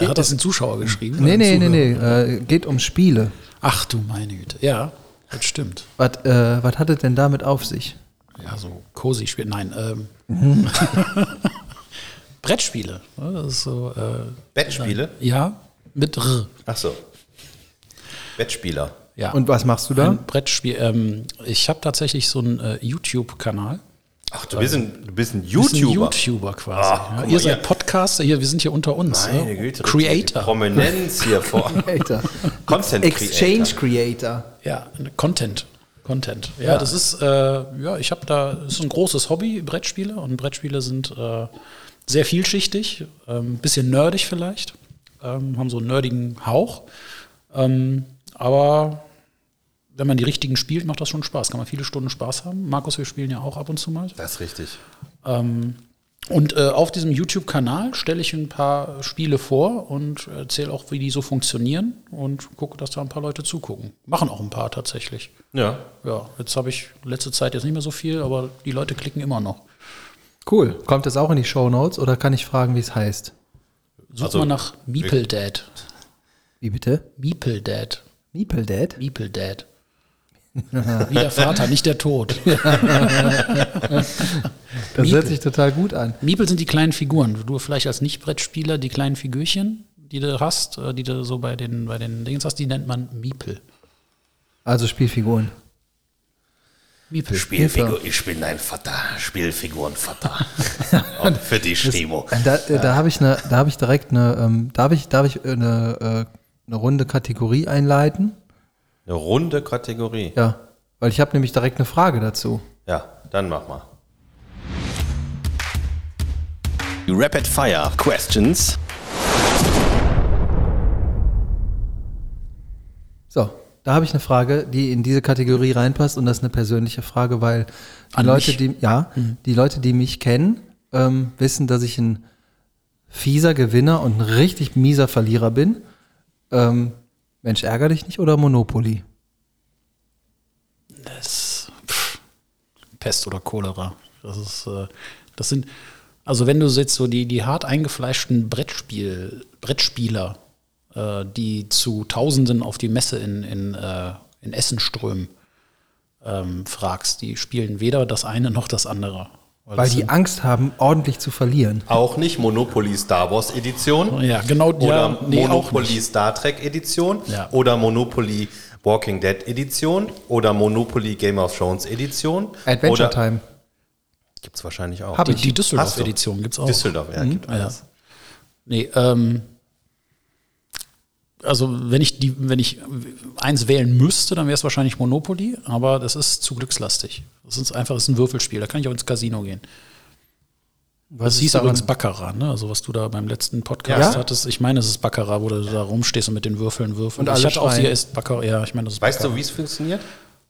Hat das ein Zuschauer geschrieben? Nee, nee, nee, nee, äh, geht um Spiele. Ach du meine Güte. Ja, das stimmt. Was äh, was hat es denn damit auf sich? Ja, so cozy spielt. Nein, ähm, Brettspiele. Das ist so, äh, Bettspiele? ja, mit R. Ach so. Bettspieler. Ja. Und was machst du da? ein Brettspiel. Ähm, ich habe tatsächlich so einen äh, YouTube-Kanal. Ach, du bist ein, du bist ein Wir sind YouTuber. YouTuber quasi. Ah, ja, mal ihr seid. Podcaster, hier, wir sind hier unter uns. Meine ja. Güte. Creator. Prominenz hier vor. Creator. Content Exchange Creator. Creator. Ja, Content. Content. Ja, das ist, äh, ja, ich habe da, das ist ein großes Hobby, Brettspiele. Und Brettspiele sind äh, sehr vielschichtig, ähm, bisschen nerdig vielleicht, ähm, haben so einen nerdigen Hauch. Ähm, aber wenn man die richtigen spielt, macht das schon Spaß. Kann man viele Stunden Spaß haben. Markus, wir spielen ja auch ab und zu mal. Das ist richtig. Ähm, und äh, auf diesem YouTube-Kanal stelle ich ein paar Spiele vor und erzähle auch, wie die so funktionieren und gucke, dass da ein paar Leute zugucken. Machen auch ein paar tatsächlich. Ja. Ja, jetzt habe ich letzte Zeit jetzt nicht mehr so viel, aber die Leute klicken immer noch. Cool. Kommt das auch in die Show Notes oder kann ich fragen, wie es heißt? Such Also, mal nach Meeple Dad. Wie bitte? Meeple Dad. Meeple Dad? Meeple Dad. Wie der Vater, nicht der Tod. Das hört sich total gut an. Meeple sind die kleinen Figuren. Du vielleicht als Nicht-Brettspieler die kleinen Figürchen, die du hast, äh, die du so bei den, bei den Dings hast, die nennt man Meeple. Also Spielfiguren. Meeple. Spielfigur, ich bin dein Vater, Spielfigurenvater. Und für dich, Stimo. Da, da habe ich, eine, da hab ich direkt eine, ähm, darf ich, darf ich eine, äh, eine runde Kategorie einleiten? Eine runde Kategorie. Ja, weil ich habe nämlich direkt eine Frage dazu. Ja, dann mach mal. Rapid Fire Questions. So, da habe ich eine Frage, die in diese Kategorie reinpasst und das ist eine persönliche Frage, weil die An Leute, mich? die ja, die Leute, die mich kennen, ähm, wissen, dass ich ein fieser Gewinner und ein richtig mieser Verlierer bin. Ähm, Mensch, ärger dich nicht oder Monopoly? Das, pff, Pest oder Cholera. Das ist, äh, das sind, also wenn du jetzt so die, die hart eingefleischten Brettspiel, Brettspieler, äh, die zu Tausenden auf die Messe in, in, äh, in Essen strömen, ähm, fragst, die spielen weder das eine noch das andere. Weil das die Angst haben, ordentlich zu verlieren. Auch nicht Monopoly Star Wars Edition. ja, genau, Oder ja, nee, Monopoly. Star Trek Edition. Ja. Oder Monopoly Walking Dead Edition. Oder Monopoly Game of Thrones Edition. Adventure oder, Time. Gibt es wahrscheinlich auch. Hab Die, ich. die Hast du? Düsseldorf-Edition gibt es auch. Düsseldorf, ja, gibt ja. alles. Nee, ähm, also wenn ich die, wenn ich eins wählen müsste, dann wäre es wahrscheinlich Monopoly, aber das ist zu glückslastig. Das ist einfach das ist ein Würfelspiel, da kann ich auch ins Casino gehen. Was Das ist hieß übrigens Baccarat, ne? Also was du da beim letzten Podcast Ja? hattest. Ich meine, es ist Baccarat, wo du da rumstehst und mit den Würfeln würfeln. Und ich hatte auch hier ist Baccarat, ja, ich meine, das ist Weißt du, Baccarat. wie es funktioniert?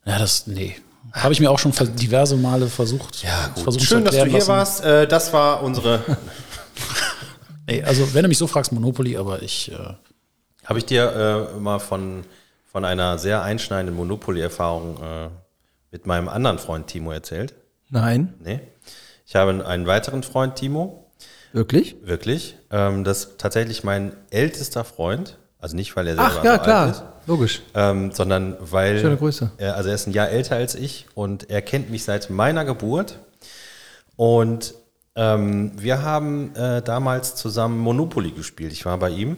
Ja, das, nee. Habe ich mir auch schon vers- diverse Male versucht. versucht Schön, dass du erklären hier lassen. warst. Äh, das war unsere. Nee, also wenn du mich so fragst, Monopoly, aber ich, äh, Habe ich dir äh, mal von, von einer sehr einschneidenden Monopoly-Erfahrung äh, mit meinem anderen Freund Timo erzählt? Nein, Nee. Ich habe einen weiteren Freund, Timo, wirklich? wirklich. Ähm, das ist tatsächlich mein ältester Freund. Also nicht, weil er selber Ach ja, so klar, alt ist, logisch. ähm, sondern weil. Schöne Grüße. Er, also er ist ein Jahr älter als ich und er kennt mich seit meiner Geburt. Und ähm, wir haben äh, damals zusammen Monopoly gespielt. Ich war bei ihm.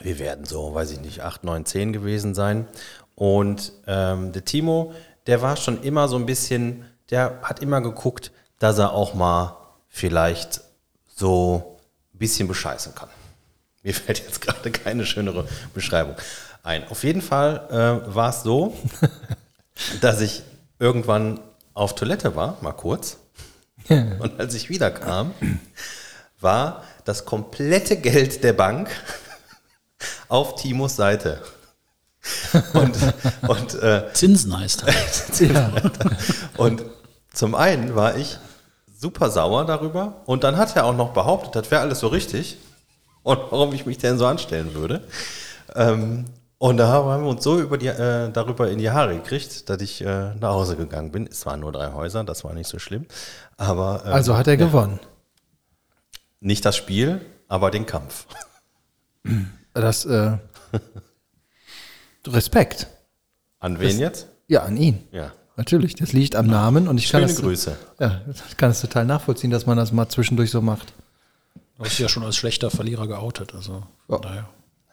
Wir werden so, weiß ich nicht, 8, 9, 10 gewesen sein. Und ähm, der Timo, der war schon immer so ein bisschen, der hat immer geguckt, dass er auch mal vielleicht so ein bisschen bescheißen kann. Mir fällt jetzt gerade keine schönere Beschreibung ein. Auf jeden Fall äh, war es so, dass ich irgendwann auf Toilette war, mal kurz. Und als ich wiederkam, war das komplette Geld der Bank auf Timos Seite. Und, und, äh, Zinsen heißt das. und zum einen war ich super sauer darüber und dann hat er auch noch behauptet, das wäre alles so richtig und warum ich mich denn so anstellen würde. Ähm, und da haben wir uns so über die, äh, darüber in die Haare gekriegt, dass ich äh, nach Hause gegangen bin. Es waren nur drei Häuser, das war nicht so schlimm. Aber ähm, Also hat er gewonnen. nicht das Spiel, aber den Kampf. Das, äh, Respekt. An wen jetzt? Ja, an ihn. Ja. Natürlich, das liegt am Namen und ich kann Schöne das, Grüße. Ja, ich kann es total nachvollziehen, dass man das mal zwischendurch so macht. Du hast dich ja schon als schlechter Verlierer geoutet. Also Ja. daher.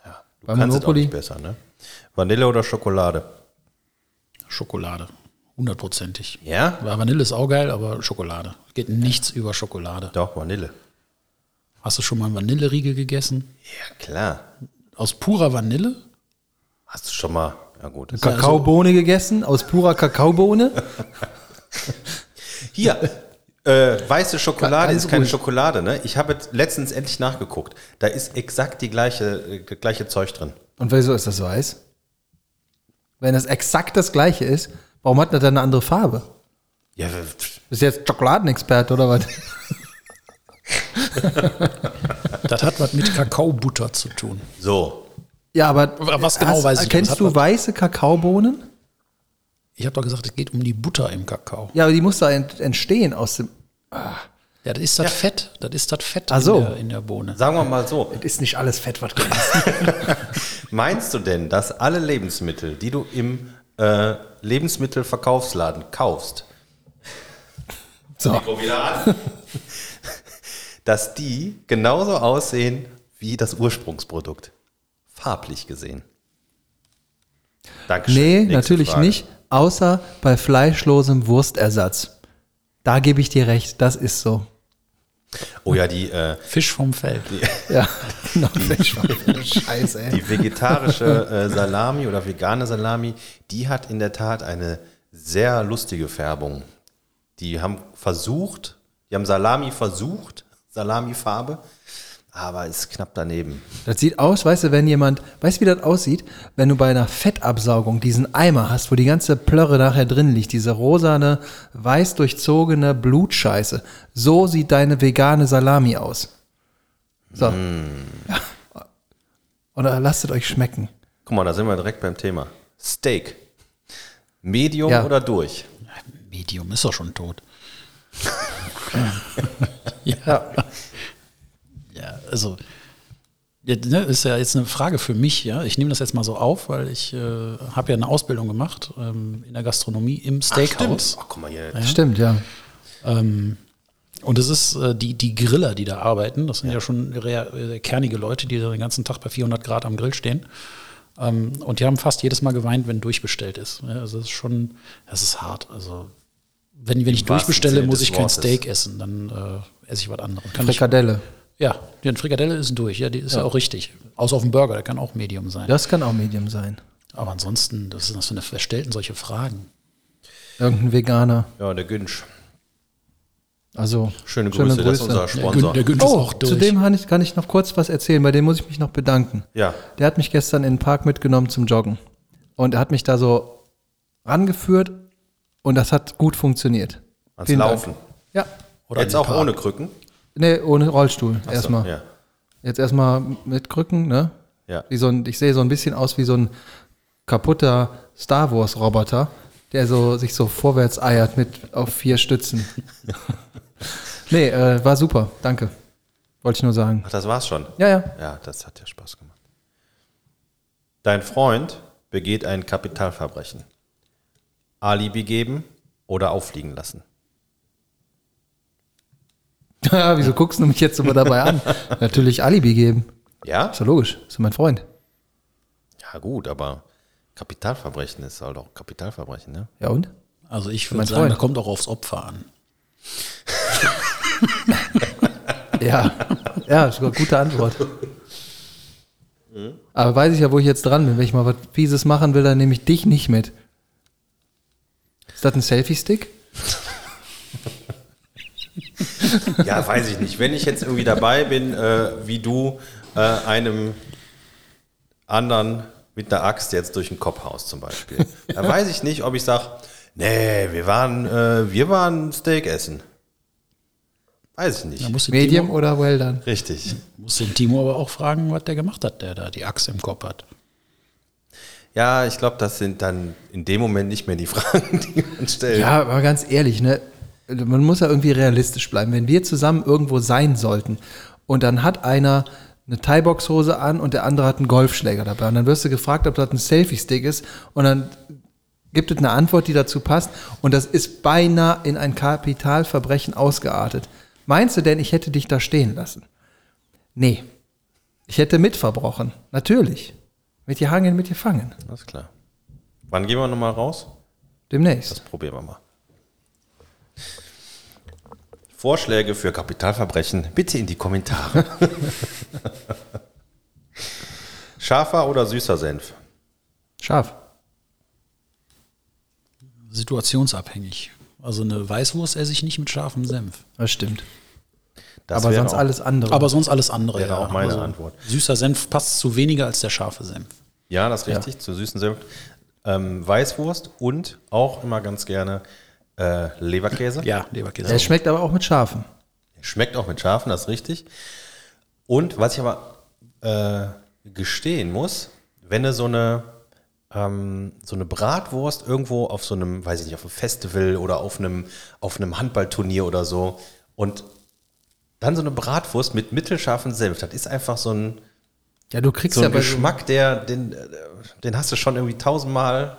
Ja, du Bei kannst es auch nicht besser, ne? Vanille oder Schokolade? Schokolade. Hundertprozentig. Ja? Weil Vanille ist auch geil, aber Schokolade. Geht nichts über Schokolade. Doch, Vanille. Hast du schon mal einen Vanilleriegel gegessen? Ja, klar. Aus purer Vanille? Hast du schon mal, ja gut. ist- Kakaobohne gegessen, aus purer Kakaobohne. Hier, äh, weiße Schokolade Ganz ist keine ruhig. Schokolade, ne? Ich habe jetzt letztens endlich nachgeguckt. Da ist exakt die gleiche, äh, gleiche Zeug drin. Und wieso ist das weiß? Wenn das exakt das gleiche ist, warum hat das dann eine andere Farbe? Ja, w- Bist du jetzt Schokoladenexperte oder was? Das hat was mit Kakaobutter zu tun. so. Ja, aber Was genau weiß ich. Kennst du weiße Kakaobohnen? Ich habe doch gesagt, es geht um die Butter im Kakao. Ja, aber die muss da ent- entstehen aus dem. Ja, das ist das Fett. Das ist das Fett so. in, der, in der Bohne. Sagen wir mal so. Das ist nicht alles Fett, was du isst. Meinst du denn, dass alle Lebensmittel, die du im äh, Lebensmittelverkaufsladen kaufst, So. Dass die genauso aussehen wie das Ursprungsprodukt? Farblich gesehen. Dankeschön. Nee, Nächste natürlich Frage. nicht. Außer bei fleischlosem Wurstersatz. Da gebe ich dir recht, das ist so. Oh ja, die, äh, Fisch vom Feld. Ja, genau. Scheiße, ey. die vegetarische äh, Salami oder vegane Salami, die hat in der Tat eine sehr lustige Färbung. Die haben versucht, die haben Salami versucht, Salamifarbe, aber ist knapp daneben. Das sieht aus, weißt du, wenn jemand, weißt du, wie das aussieht? Wenn du bei einer Fettabsaugung diesen Eimer hast, wo die ganze Plörre nachher drin liegt, diese rosane, weiß durchzogene Blutscheiße. So sieht deine vegane Salami aus. So. Ja. Oder lasst es euch schmecken. Guck mal, da sind wir direkt beim Thema. Steak. Medium Ja. oder durch? Medium ist doch schon tot. Ja. Ja, also ja, ne, ist ja jetzt eine Frage für mich. Ja, ich nehme das jetzt mal so auf, weil ich äh, habe ja eine Ausbildung gemacht ähm, in der Gastronomie im Steakhouse. Ach, guck mal hier. Stimmt, ja. Ähm, und es ist äh, die, die Griller, die da arbeiten. Das sind ja, schon rea- äh, kernige Leute, die da den ganzen Tag bei 400 Grad am Grill stehen. Ähm, und die haben fast jedes Mal geweint, wenn durchbestellt ist. Ja, also das ist schon, das ist hart. Also wenn, wenn ich durchbestelle, muss ich kein Wortes. Steak essen. Dann äh, esse ich was anderes. Kann ich, Frikadelle. ja, die Frikadelle ist durch. Ja, die ist ja, auch richtig. Außer auf dem Burger, der kann auch Medium sein. Das kann auch Medium sein. Aber ansonsten, das ist das für eine, wer stellt denn solche Fragen? Irgendein Veganer. Ja, der Günsch. Also, Schöne Grüße, das ist unser Der, Sponsor. Gün, der ist Oh, auch durch. zu dem kann ich, kann ich noch kurz was erzählen, bei dem muss ich mich noch bedanken. Ja. Der hat mich gestern in den Park mitgenommen zum Joggen. Und er hat mich da so rangeführt und das hat gut funktioniert. Ans Vielen Dank. Laufen. Ja. Oder Jetzt auch Park. ohne Krücken. Nee, ohne Rollstuhl. Ach so, erstmal. Ja. Jetzt erstmal mit Krücken, ne? Ja. Wie so ein, ich sehe so ein bisschen aus wie so ein kaputter Star Wars Roboter, der so sich so vorwärts eiert mit auf vier Stützen. nee, äh, war super. Danke. Wollte ich nur sagen. Ach, das war's schon. Ja, ja. Ja, das hat ja Spaß gemacht. Dein Freund begeht ein Kapitalverbrechen. Alibi geben oder auffliegen lassen. Ja, wieso guckst du mich jetzt immer dabei an? Natürlich Alibi geben. Ja? Ist ja logisch. Ist ja mein Freund. Ja, gut, aber Kapitalverbrechen ist halt auch Kapitalverbrechen, ne? Ja und? Also ich Mein würde sagen, Freund. da kommt auch aufs Opfer an. Ja. Ja, ist eine gute Antwort. Aber weiß ich ja, wo ich jetzt dran bin. Wenn ich mal was Fieses machen will, dann nehme ich dich nicht mit. Ist das ein Selfie-Stick? Ja, weiß ich nicht. Wenn ich jetzt irgendwie dabei bin, äh, wie du äh, einem anderen mit einer Axt jetzt durch den Kopf haust zum Beispiel, dann weiß ich nicht, ob ich sage, nee, wir waren, äh, wir waren Steak essen. Weiß ich nicht. Medium Timo, oder well done? Richtig. muss den Timo aber auch fragen, was der gemacht hat, der da die Axt im Kopf hat. Ja, ich glaube, das sind dann in dem Moment nicht mehr die Fragen, die man stellt. Ja, aber ganz ehrlich, ne? Man muss ja irgendwie realistisch bleiben. Wenn wir zusammen irgendwo sein sollten und dann hat einer eine Thai-Box-Hose an und der andere hat einen Golfschläger dabei und dann wirst du gefragt, ob das ein Selfie-Stick ist und dann gibt es eine Antwort, die dazu passt und das ist beinahe in ein Kapitalverbrechen ausgeartet. Meinst du denn, ich hätte dich da stehen lassen? Nee. Ich hätte mitverbrochen. Natürlich. Mit dir hangen, mit dir fangen. Alles klar. Wann gehen wir nochmal raus? Demnächst. Das probieren wir mal. Vorschläge für Kapitalverbrechen bitte in die Kommentare. Scharfer oder süßer Senf? Scharf. Situationsabhängig. Also eine Weißwurst esse ich nicht mit scharfem Senf. Das stimmt. Das Aber sonst auch, alles andere. Aber sonst alles andere. Wäre auch meine Antwort. Süßer Senf passt zu weniger als der scharfe Senf. Ja, das ist richtig, zu süßen Senf. Ähm, Weißwurst und auch immer ganz gerne äh, Leberkäse. Ja, Leberkäse. es schmeckt aber auch mit scharfen. Schmeckt auch mit Schafen, das ist richtig. Und was ich aber äh, gestehen muss, wenn du so eine, ähm, so eine Bratwurst irgendwo auf so einem, weiß ich nicht, auf einem Festival oder auf einem, auf einem Handballturnier oder so und dann so eine Bratwurst mit mittelscharfen Senf, das ist einfach so ein, Ja, du kriegst so ja ein bei Geschmack, der, den, den hast du schon irgendwie tausendmal.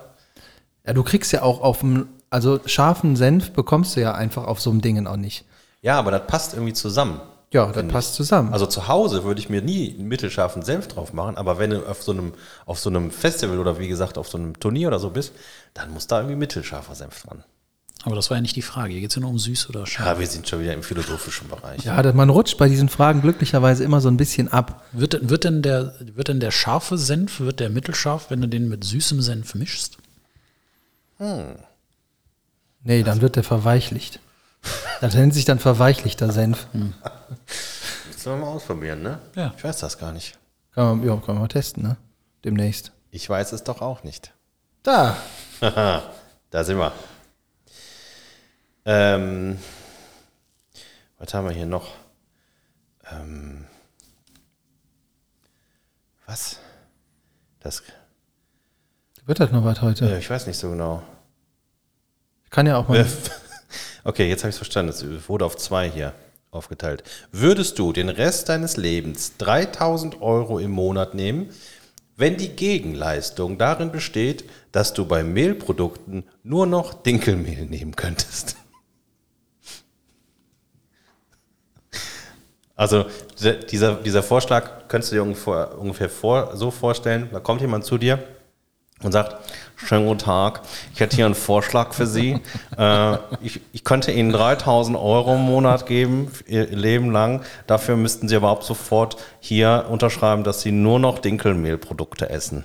Ja, du kriegst ja auch auf dem, also scharfen Senf bekommst du ja einfach auf so einem Dingen auch nicht. Ja, aber das passt irgendwie zusammen. Ja, das passt zusammen. Also zu Hause würde ich mir nie einen mittelscharfen Senf drauf machen, aber wenn du auf so einem, auf so einem Festival oder wie gesagt auf so einem Turnier oder so bist, dann muss da irgendwie mittelscharfer Senf dran. Aber das war ja nicht die Frage. Hier geht es ja nur um süß oder scharf. Ja, wir sind schon wieder im philosophischen Bereich. ja, man rutscht bei diesen Fragen glücklicherweise immer so ein bisschen ab. Wird, denn- wird, denn der, wird denn der scharfe Senf, wird der mittelscharf, wenn du den mit süßem Senf mischst? Nee, dann wird der verweichlicht. Das nennt sich dann verweichlichter Senf. Das sollen wir mal ausprobieren, ne? Ja. Ich weiß das gar nicht. Kann man, ja, kann man mal testen, ne? Demnächst. Ich weiß es doch auch nicht. Da. Da sind wir. Ähm, was haben wir hier noch? Ähm, was? Das, Wird das noch was heute? äh, ich weiß nicht so genau. Kann ja auch mal. Äh, Okay, jetzt habe ich es verstanden. Es wurde auf zwei hier aufgeteilt. Würdest du den Rest deines Lebens 3000 Euro im Monat nehmen, wenn die Gegenleistung darin besteht, dass du bei Mehlprodukten nur noch Dinkelmehl nehmen könntest? Also dieser, dieser Vorschlag könntest du dir ungefähr, ungefähr vor, so vorstellen, da kommt jemand zu dir und sagt, schönen guten Tag, ich hätte hier einen Vorschlag für Sie. äh, ich, ich könnte Ihnen 3000 Euro im Monat geben, Ihr Leben lang. Dafür müssten Sie aber ab sofort hier unterschreiben, dass Sie nur noch Dinkelmehlprodukte essen.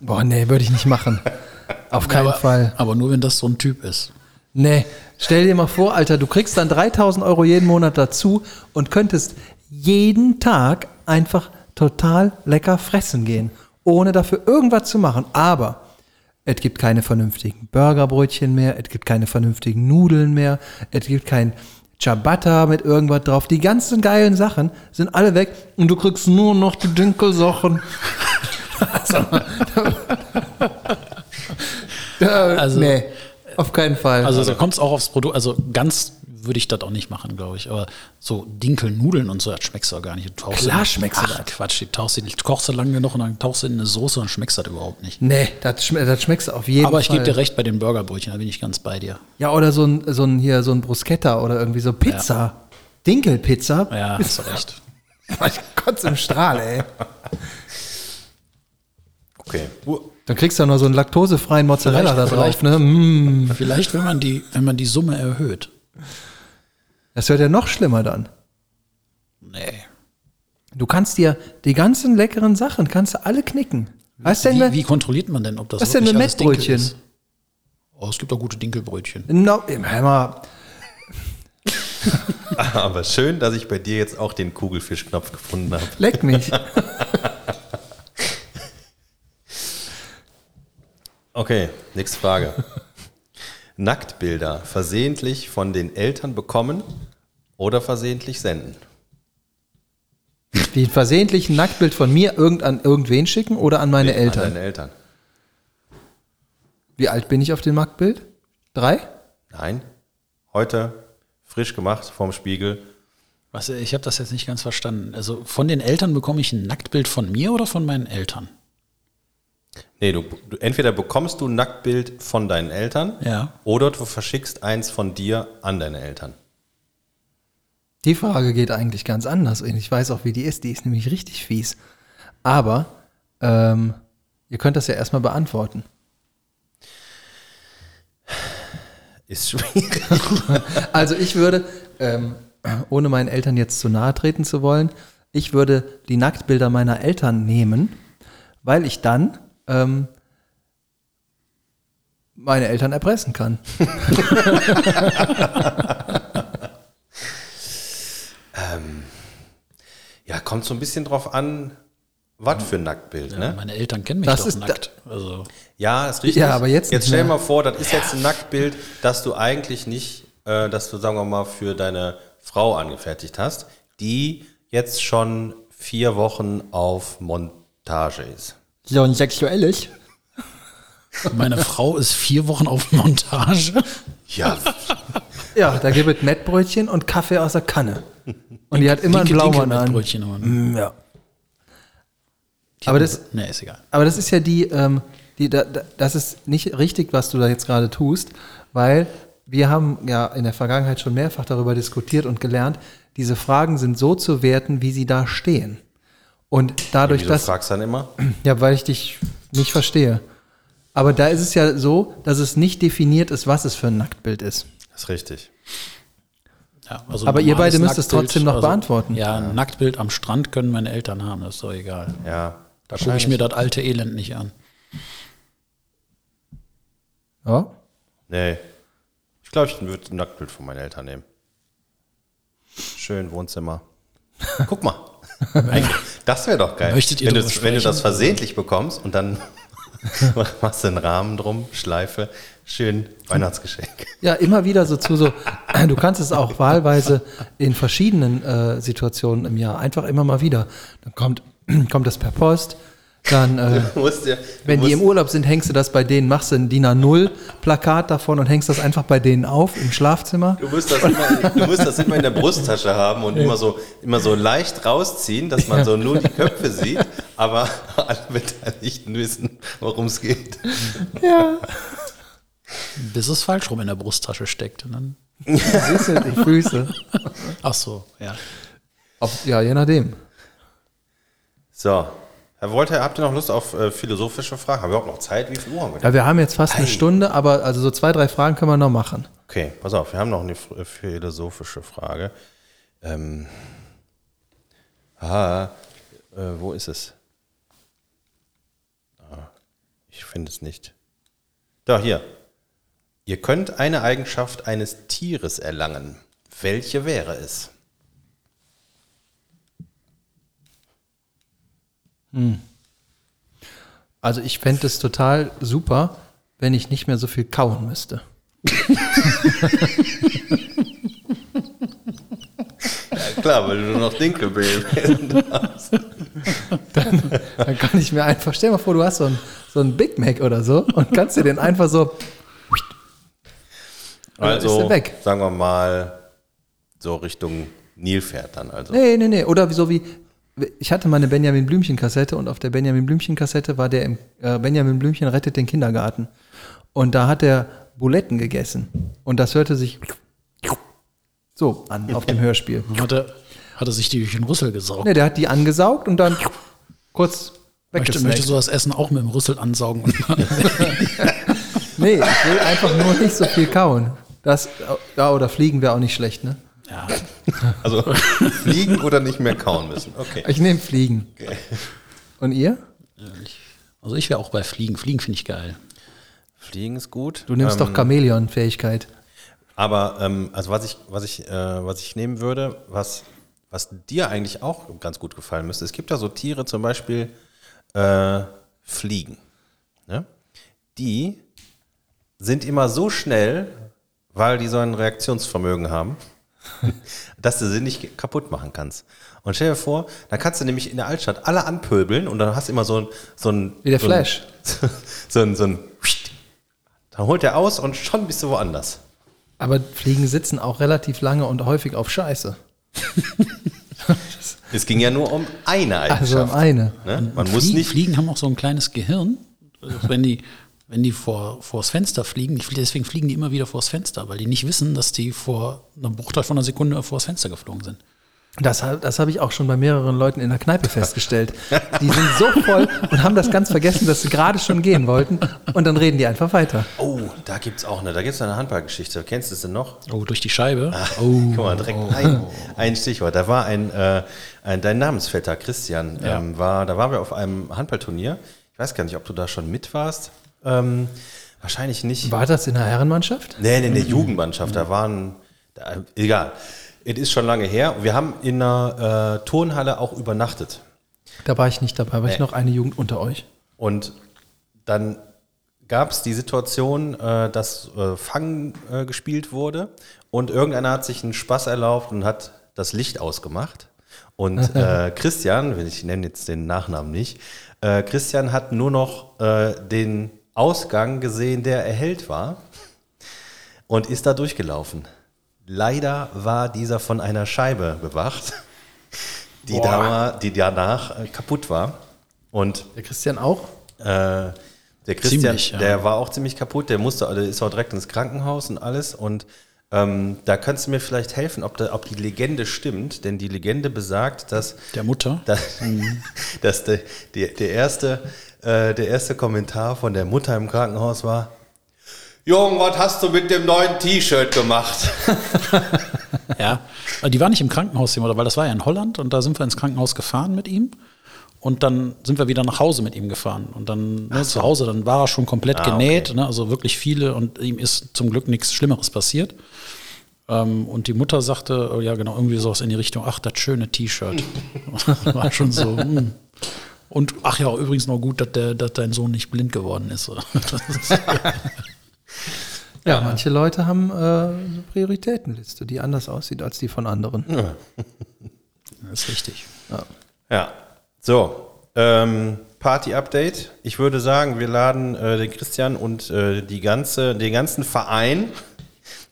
Boah, nee, würde ich nicht machen. Auf keinen aber, Fall. Aber nur, wenn das so ein Typ ist. Nee, stell dir mal vor, Alter, du kriegst dann 3000 Euro jeden Monat dazu und könntest jeden Tag einfach total lecker fressen gehen, ohne dafür irgendwas zu machen. Aber es gibt keine vernünftigen Burgerbrötchen mehr, es gibt keine vernünftigen Nudeln mehr, es gibt kein Ciabatta mit irgendwas drauf. Die ganzen geilen Sachen sind alle weg und du kriegst nur noch die Dinkelsachen. also, Also- nee, auf keinen Fall. Also da kommt es auch aufs Produkt. Also ganz würde ich das auch nicht machen, glaube ich. Aber so Dinkelnudeln und so, das schmeckst du auch gar nicht. Du tauchst Klar schmeckst du das. Quatsch, die tauchst du, die kochst du lange genug und dann tauchst du in eine Soße und schmeckst das überhaupt nicht. Nee, das, schme das schmeckst du auf jeden Aber ich Fall. gebe dir recht bei den Burgerbrötchen, da bin ich ganz bei dir. Ja, oder so ein, so ein hier, so ein Bruschetta oder irgendwie so Pizza. Dinkelpizza. Ja, hast du recht. Ich kotze im Strahl, ey. Okay. Dann kriegst du ja noch so einen laktosefreien Mozzarella da Vielleicht- drauf, ne? Mm. Vielleicht, wenn man die, wenn man die Summe erhöht. Das wird ja noch schlimmer dann. Nee. Du kannst dir die ganzen leckeren Sachen, kannst du alle knicken. Weißt du denn, Wie, wie kontrolliert man denn, ob das was denn mit wirklich alles Dinkel Mettbrötchen? ist? Oh, es gibt auch gute Dinkelbrötchen. No, hör mal, Aber schön, dass ich bei dir jetzt auch den Kugelfischknopf gefunden habe. leck mich. Okay, nächste Frage. Nacktbilder versehentlich von den Eltern bekommen oder versehentlich senden? Die versehentlich ein Nacktbild von mir irgend an irgendwen schicken oder an meine An Eltern. deine Eltern. Wie alt bin ich auf dem Nacktbild? Drei? Nein. Heute frisch gemacht vom Spiegel. Was, ich habe das jetzt nicht ganz verstanden. Also von den Eltern bekomme ich ein Nacktbild von mir oder von meinen Eltern? Nee, du, du entweder bekommst du ein Nacktbild von deinen Eltern Ja. oder du verschickst eins von dir an deine Eltern. Die Frage geht eigentlich ganz anders. Und ich weiß auch, wie die ist. Die ist nämlich richtig fies. Aber ähm, ihr könnt das ja erstmal beantworten. Ist schwierig. Also ich würde, ähm, ohne meinen Eltern jetzt zu nahe treten zu wollen, ich würde die Nacktbilder meiner Eltern nehmen, weil ich dann ähm, meine Eltern erpressen kann. Ja, kommt so ein bisschen drauf an, was für ein Nacktbild, Ja, ne? Meine Eltern kennen mich Das doch ist nackt. Also, Ja, ist richtig. Ja, aber jetzt Jetzt stell dir mal vor, das ist jetzt ein Nacktbild, das du eigentlich nicht, äh, dass du, sagen wir mal, für deine Frau angefertigt hast, die jetzt schon vier Wochen auf Montage ist. So ein sexuelles? meine Frau ist vier Wochen auf Montage. Ja, Ja, da gibt es Mettbrötchen und Kaffee aus der Kanne. Und die hat immer einen Blaumann an. Brötchen aber. Mm, Ja. Aber das, Nee, ist egal. Aber das ist ja die, ähm, die da, da, das ist nicht richtig, was du da jetzt gerade tust, weil wir haben ja in der Vergangenheit schon mehrfach darüber diskutiert und gelernt, diese Fragen sind so zu werten, wie sie da stehen. Und dadurch, wieso dass, fragst du dann immer? ja, weil ich dich nicht verstehe. Aber da ist es ja so, dass es nicht definiert ist, was es für ein Nacktbild ist. Das ist richtig. Ja, also Aber ihr beide müsst es trotzdem noch beantworten. Ja, ein Nacktbild am Strand können meine Eltern haben, das ist doch egal. Ja. Da gucke ich mir das alte Elend nicht an. Ja. Nee. Ich glaube, ich würde ein Nacktbild von meinen Eltern nehmen. Schön Wohnzimmer. Guck mal. Das wäre doch geil. Möchtet ihr wenn, du, wenn du das versehentlich bekommst und dann machst du einen Rahmen drum, Schleife, schön Weihnachtsgeschenk. Ja, immer wieder so zu so, du kannst es auch wahlweise in verschiedenen äh, Situationen im Jahr, einfach immer mal wieder. Dann kommt, kommt das per Post, dann, äh, Du musst ja, du wenn die im Urlaub sind, hängst du das bei denen, machst du ein DIN A0-Plakat davon und hängst das einfach bei denen auf im Schlafzimmer. Du musst, das immer, du musst das immer in der Brusttasche haben und immer so, immer so leicht rausziehen, dass man so nur die Köpfe sieht, aber alle Beteiligten wissen, worum es geht. Ja. Bis es falsch rum in der Brusttasche steckt. Und dann, Siehst du, die Füße. ach so, ja. Auf, ja, je nachdem. So, Herr Wolter, habt ihr noch Lust auf äh, philosophische Fragen? Haben wir überhaupt noch Zeit? Wie viel Uhr haben wir denn? Ja, wir haben jetzt fast eine Stunde, aber also so zwei, drei Fragen können wir noch machen. Okay, pass auf, wir haben noch eine äh, philosophische Frage. Ähm, ah, äh, wo ist es? Ah, ich finde es nicht. Da, hier. Ihr könnt eine Eigenschaft eines Tieres erlangen. Welche wäre es? Also ich fände es total super, wenn ich nicht mehr so viel kauen müsste. Ja, klar, weil du nur noch Dinkelbill hast. Dann kann ich mir einfach, stell dir mal vor, du hast so einen so einen Big Mac oder so und kannst dir den einfach so, dann Also, weg. sagen wir mal, so Richtung Nilpferd dann. Also. nee, nee, nee, oder so wie, ich hatte mal eine Benjamin Blümchen Kassette und auf der Benjamin Blümchen Kassette war der im, äh, Benjamin Blümchen rettet den Kindergarten. Und da hat er Buletten gegessen und das hörte sich so an auf dem Hörspiel. Hat er, hat er sich die durch den Rüssel gesaugt? Nee, der hat die angesaugt und dann kurz möchte, weggesnackt. möchte so das Essen auch mit dem Rüssel ansaugen. Und Nee, ich will einfach nur nicht so viel kauen. Das, ja, oder fliegen wäre auch nicht schlecht, ne? Ja, Also fliegen oder nicht mehr kauen müssen. Okay. Ich nehme Fliegen. Und ihr? also ich wäre auch bei Fliegen. Fliegen finde ich geil. Fliegen ist gut. Du nimmst ähm, doch Chamäleon-Fähigkeit. Aber ähm, also was ich, was ich, äh, was ich nehmen würde, was, was dir eigentlich auch ganz gut gefallen müsste, es gibt da so Tiere, zum Beispiel äh, Fliegen. Ne? Die sind immer so schnell, weil die so ein Reaktionsvermögen haben, dass du sie nicht kaputt machen kannst. Und stell dir vor, dann kannst du nämlich in der Altstadt alle anpöbeln und dann hast du immer so ein, so ein Wie der so Flash. Ein, so ein, so ein dann holt er aus und schon bist du woanders. Aber Fliegen sitzen auch relativ lange und häufig auf Scheiße. Es ging ja nur um eine Also um Eigenschaft. eine. ne? Man muss Fliegen, nicht. Fliegen haben auch so ein kleines Gehirn. Wenn die, wenn die vor, vors Fenster fliegen, deswegen fliegen die immer wieder vors Fenster, weil die nicht wissen, dass die vor einem Bruchteil von einer Sekunde vors Fenster geflogen sind. Das, das habe ich auch schon bei mehreren Leuten in der Kneipe festgestellt. Die sind so voll und haben das ganz vergessen, dass sie gerade schon gehen wollten. Und dann reden die einfach weiter. Oh, da gibt's auch eine, da gibt's eine Handballgeschichte. Kennst du es denn noch? Oh, durch die Scheibe. Guck mal, direkt ein, ein Stichwort. Da war ein, äh, ein dein Namensvetter Christian, Ja. ähm, war, da waren wir auf einem Handballturnier. Ich weiß gar nicht, ob du da schon mit warst. Ähm, wahrscheinlich nicht. War das in der Herrenmannschaft? Nee, nee, nee, Jugendmannschaft. Da waren, da, egal. Es ist schon lange her. Wir haben in einer äh, Turnhalle auch übernachtet. Da war ich nicht dabei, war ich Nee. noch eine Jugend unter euch. Und dann gab es die Situation, äh, dass äh, Fang äh, gespielt wurde und irgendeiner hat sich einen Spaß erlaubt und hat das Licht ausgemacht. Und äh, Christian, wenn ich nenne jetzt den Nachnamen nicht, äh, Christian hat nur noch äh, den Ausgang gesehen, der erhellt war und ist da durchgelaufen. Leider war dieser von einer Scheibe bewacht, die, da war, die danach äh, kaputt war. Und Der Christian auch? äh, der Christian, Ziemlich, ja. der war auch ziemlich kaputt, der musste, der ist auch direkt ins Krankenhaus und alles. Und ähm, da kannst du mir vielleicht helfen, ob, da, ob die Legende stimmt, denn die Legende besagt, dass, Der Mutter. dass, dass der, der, der, erste, äh, der erste Kommentar von der Mutter im Krankenhaus war: Jung, was hast du mit dem neuen T-Shirt gemacht? Ja, die war nicht im Krankenhaus, oder weil das war ja in Holland und da sind wir ins Krankenhaus gefahren mit ihm und dann sind wir wieder nach Hause mit ihm gefahren und dann ne, zu Hause, dann war er schon komplett Ah, genäht, ne, also wirklich viele und ihm ist zum Glück nichts Schlimmeres passiert. Ähm, und die Mutter sagte, oh ja genau, irgendwie sowas in die Richtung, ach, das schöne T-Shirt. war schon so. hm. Und ach ja, übrigens noch gut, dass, der, dass dein Sohn nicht blind geworden ist. Ist Ja, manche Leute haben äh, eine Prioritätenliste, die anders aussieht als die von anderen. das ist richtig. Ja, so. Ähm, Party-Update. Ich würde sagen, wir laden äh, den Christian und äh, die ganze, den ganzen Verein,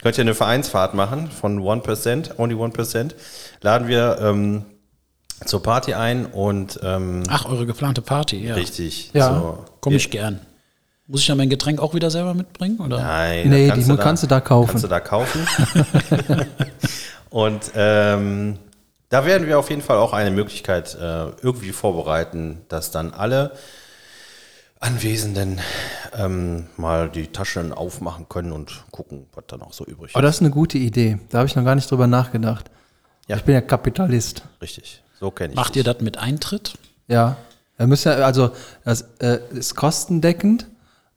könnt ihr eine Vereinsfahrt machen von 1%, only 1%, laden wir ähm, zur Party ein und ähm, Ach, eure geplante Party, ja. richtig. Ja. So, Komme ich gern. Muss ich dann mein Getränk auch wieder selber mitbringen? Oder? Nein, Nee, das die mu- kannst du da kaufen. Kannst du da kaufen. und ähm, da werden wir auf jeden Fall auch eine Möglichkeit äh, irgendwie vorbereiten, dass dann alle Anwesenden ähm, mal die Taschen aufmachen können und gucken, was dann auch so übrig Aber das ist eine gute Idee. Da habe ich noch gar nicht drüber nachgedacht. Ja. Ich bin ja Kapitalist. Richtig. So kenne ich Macht dich. ihr das mit Eintritt? Ja. Wir müssen ja, also das äh, ist kostendeckend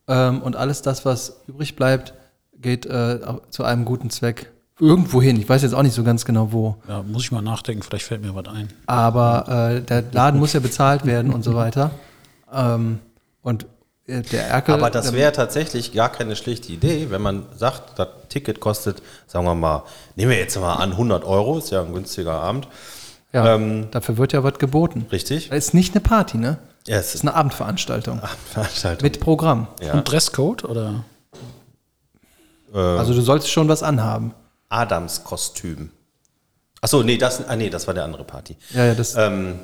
ähm, und alles das, was übrig bleibt, geht äh, zu einem guten Zweck irgendwo hin. Ich weiß jetzt auch nicht so ganz genau wo. Ja, muss ich mal nachdenken, vielleicht fällt mir was ein. Aber äh, der Laden muss ja bezahlt werden und so weiter. Ähm, und äh, der Erkel. Aber das der- wäre tatsächlich gar keine schlechte Idee, wenn man sagt, das Ticket kostet, sagen wir mal, nehmen wir jetzt mal an 100 Euro, ist ja ein günstiger Abend. Ja, ähm, dafür wird ja was geboten. Richtig? Das ist nicht eine Party, ne? Ja, es ist ist eine Abendveranstaltung eine Veranstaltung. mit Programm. Ja. Und Dresscode oder? Also du sollst schon was anhaben. Adams-Kostüm. Achso, nee, das, ah, nee, das war der andere Party. Ja, ja, das. Ähm,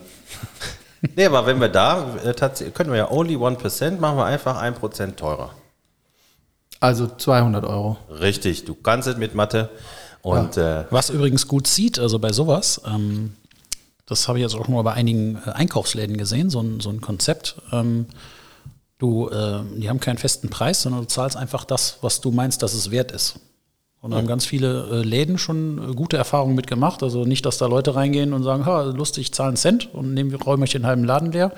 nee, aber wenn wir da, äh, können wir ja only 1%, machen wir einfach 1% teurer. Also 200 Euro. Richtig, du kannst es mit Mathe. Und äh, Was übrigens gut sieht, also bei sowas, ähm, das habe ich jetzt auch schon mal bei einigen äh, Einkaufsläden gesehen, so ein, so ein Konzept. Ähm, du, äh, die haben keinen festen Preis, sondern du zahlst einfach das, was du meinst, dass es wert ist. Und da haben ganz viele äh, Läden schon äh, gute Erfahrungen mitgemacht. Also nicht, dass da Leute reingehen und sagen, ha, lustig, ich zahle einen Cent und nehmen wir räume ich den halben Laden leer,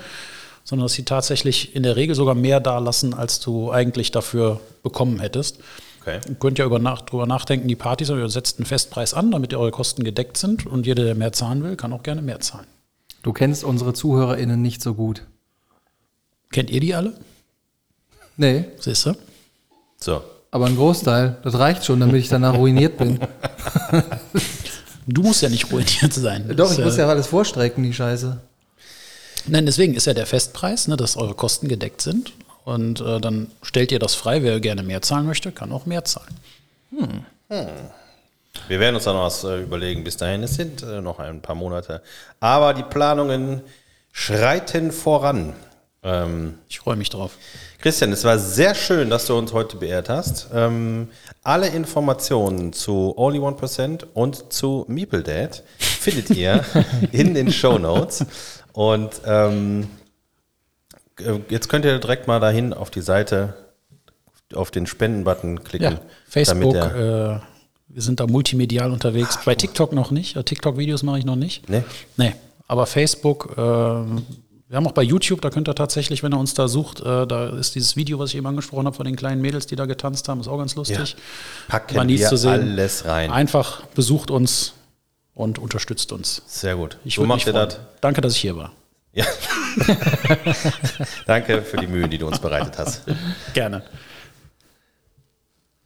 sondern dass sie tatsächlich in der Regel sogar mehr da lassen, als du eigentlich dafür bekommen hättest. Okay. Ihr könnt ja über nach, drüber nachdenken, die Partys, aber ihr setzt einen Festpreis an, damit eure Kosten gedeckt sind und jeder, der mehr zahlen will, kann auch gerne mehr zahlen. Du kennst unsere ZuhörerInnen nicht so gut. Kennt ihr die alle? Nee, Siehst du? So. aber ein Großteil. Das reicht schon, damit ich danach ruiniert bin. Du musst ja nicht ruiniert sein. Doch, Das ich muss äh, ja alles vorstrecken, die Scheiße. Nein, deswegen ist ja der Festpreis, ne, dass eure Kosten gedeckt sind. Und äh, dann stellt ihr das frei. Wer gerne mehr zahlen möchte, kann auch mehr zahlen. Wir werden uns dann noch was äh, überlegen. Bis dahin, es sind äh, noch ein paar Monate. Aber die Planungen schreiten voran. Ähm, Ich freue mich drauf. Christian, es war sehr schön, dass du uns heute beehrt hast. Ähm, alle Informationen zu Only 1% und zu Meeple Dad findet ihr in den Show Notes. Und ähm, äh, jetzt könnt ihr direkt mal dahin auf die Seite, auf den Spenden-Button klicken. Ja, Facebook, äh, wir sind da multimedial unterwegs. Bei TikTok noch nicht. Äh, TikTok-Videos mache ich noch nicht. ne? Nee, aber Facebook, äh, wir haben auch bei YouTube, da könnt ihr tatsächlich, wenn ihr uns da sucht, äh, da ist dieses Video, was ich eben angesprochen habe, von den kleinen Mädels, die da getanzt haben, ist auch ganz lustig. Packen War nie wir zu sehen. alles rein. Einfach besucht uns und unterstützt uns. Sehr gut. Ich so macht ihr das. Danke, dass ich hier war. Ja. Danke für die Mühe, die du uns bereitet hast. Gerne.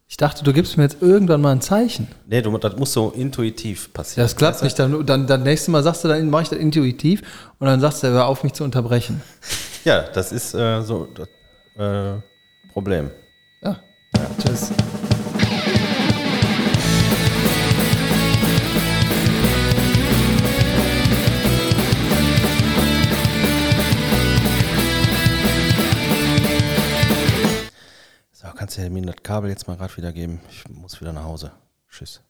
Ich dachte, du gibst mir jetzt irgendwann mal ein Zeichen. Nee, du, das muss so intuitiv Ja, passieren. das klappt nicht. Dann, dann, dann nächstes Mal sagst du, dann mache ich das intuitiv und dann sagst du, hör auf mich zu unterbrechen. Ja, das ist äh, so das äh, Problem. Ja. Tschüss. Kannst du mir das Kabel jetzt mal gerade wieder geben? Ich muss wieder nach Hause. Tschüss.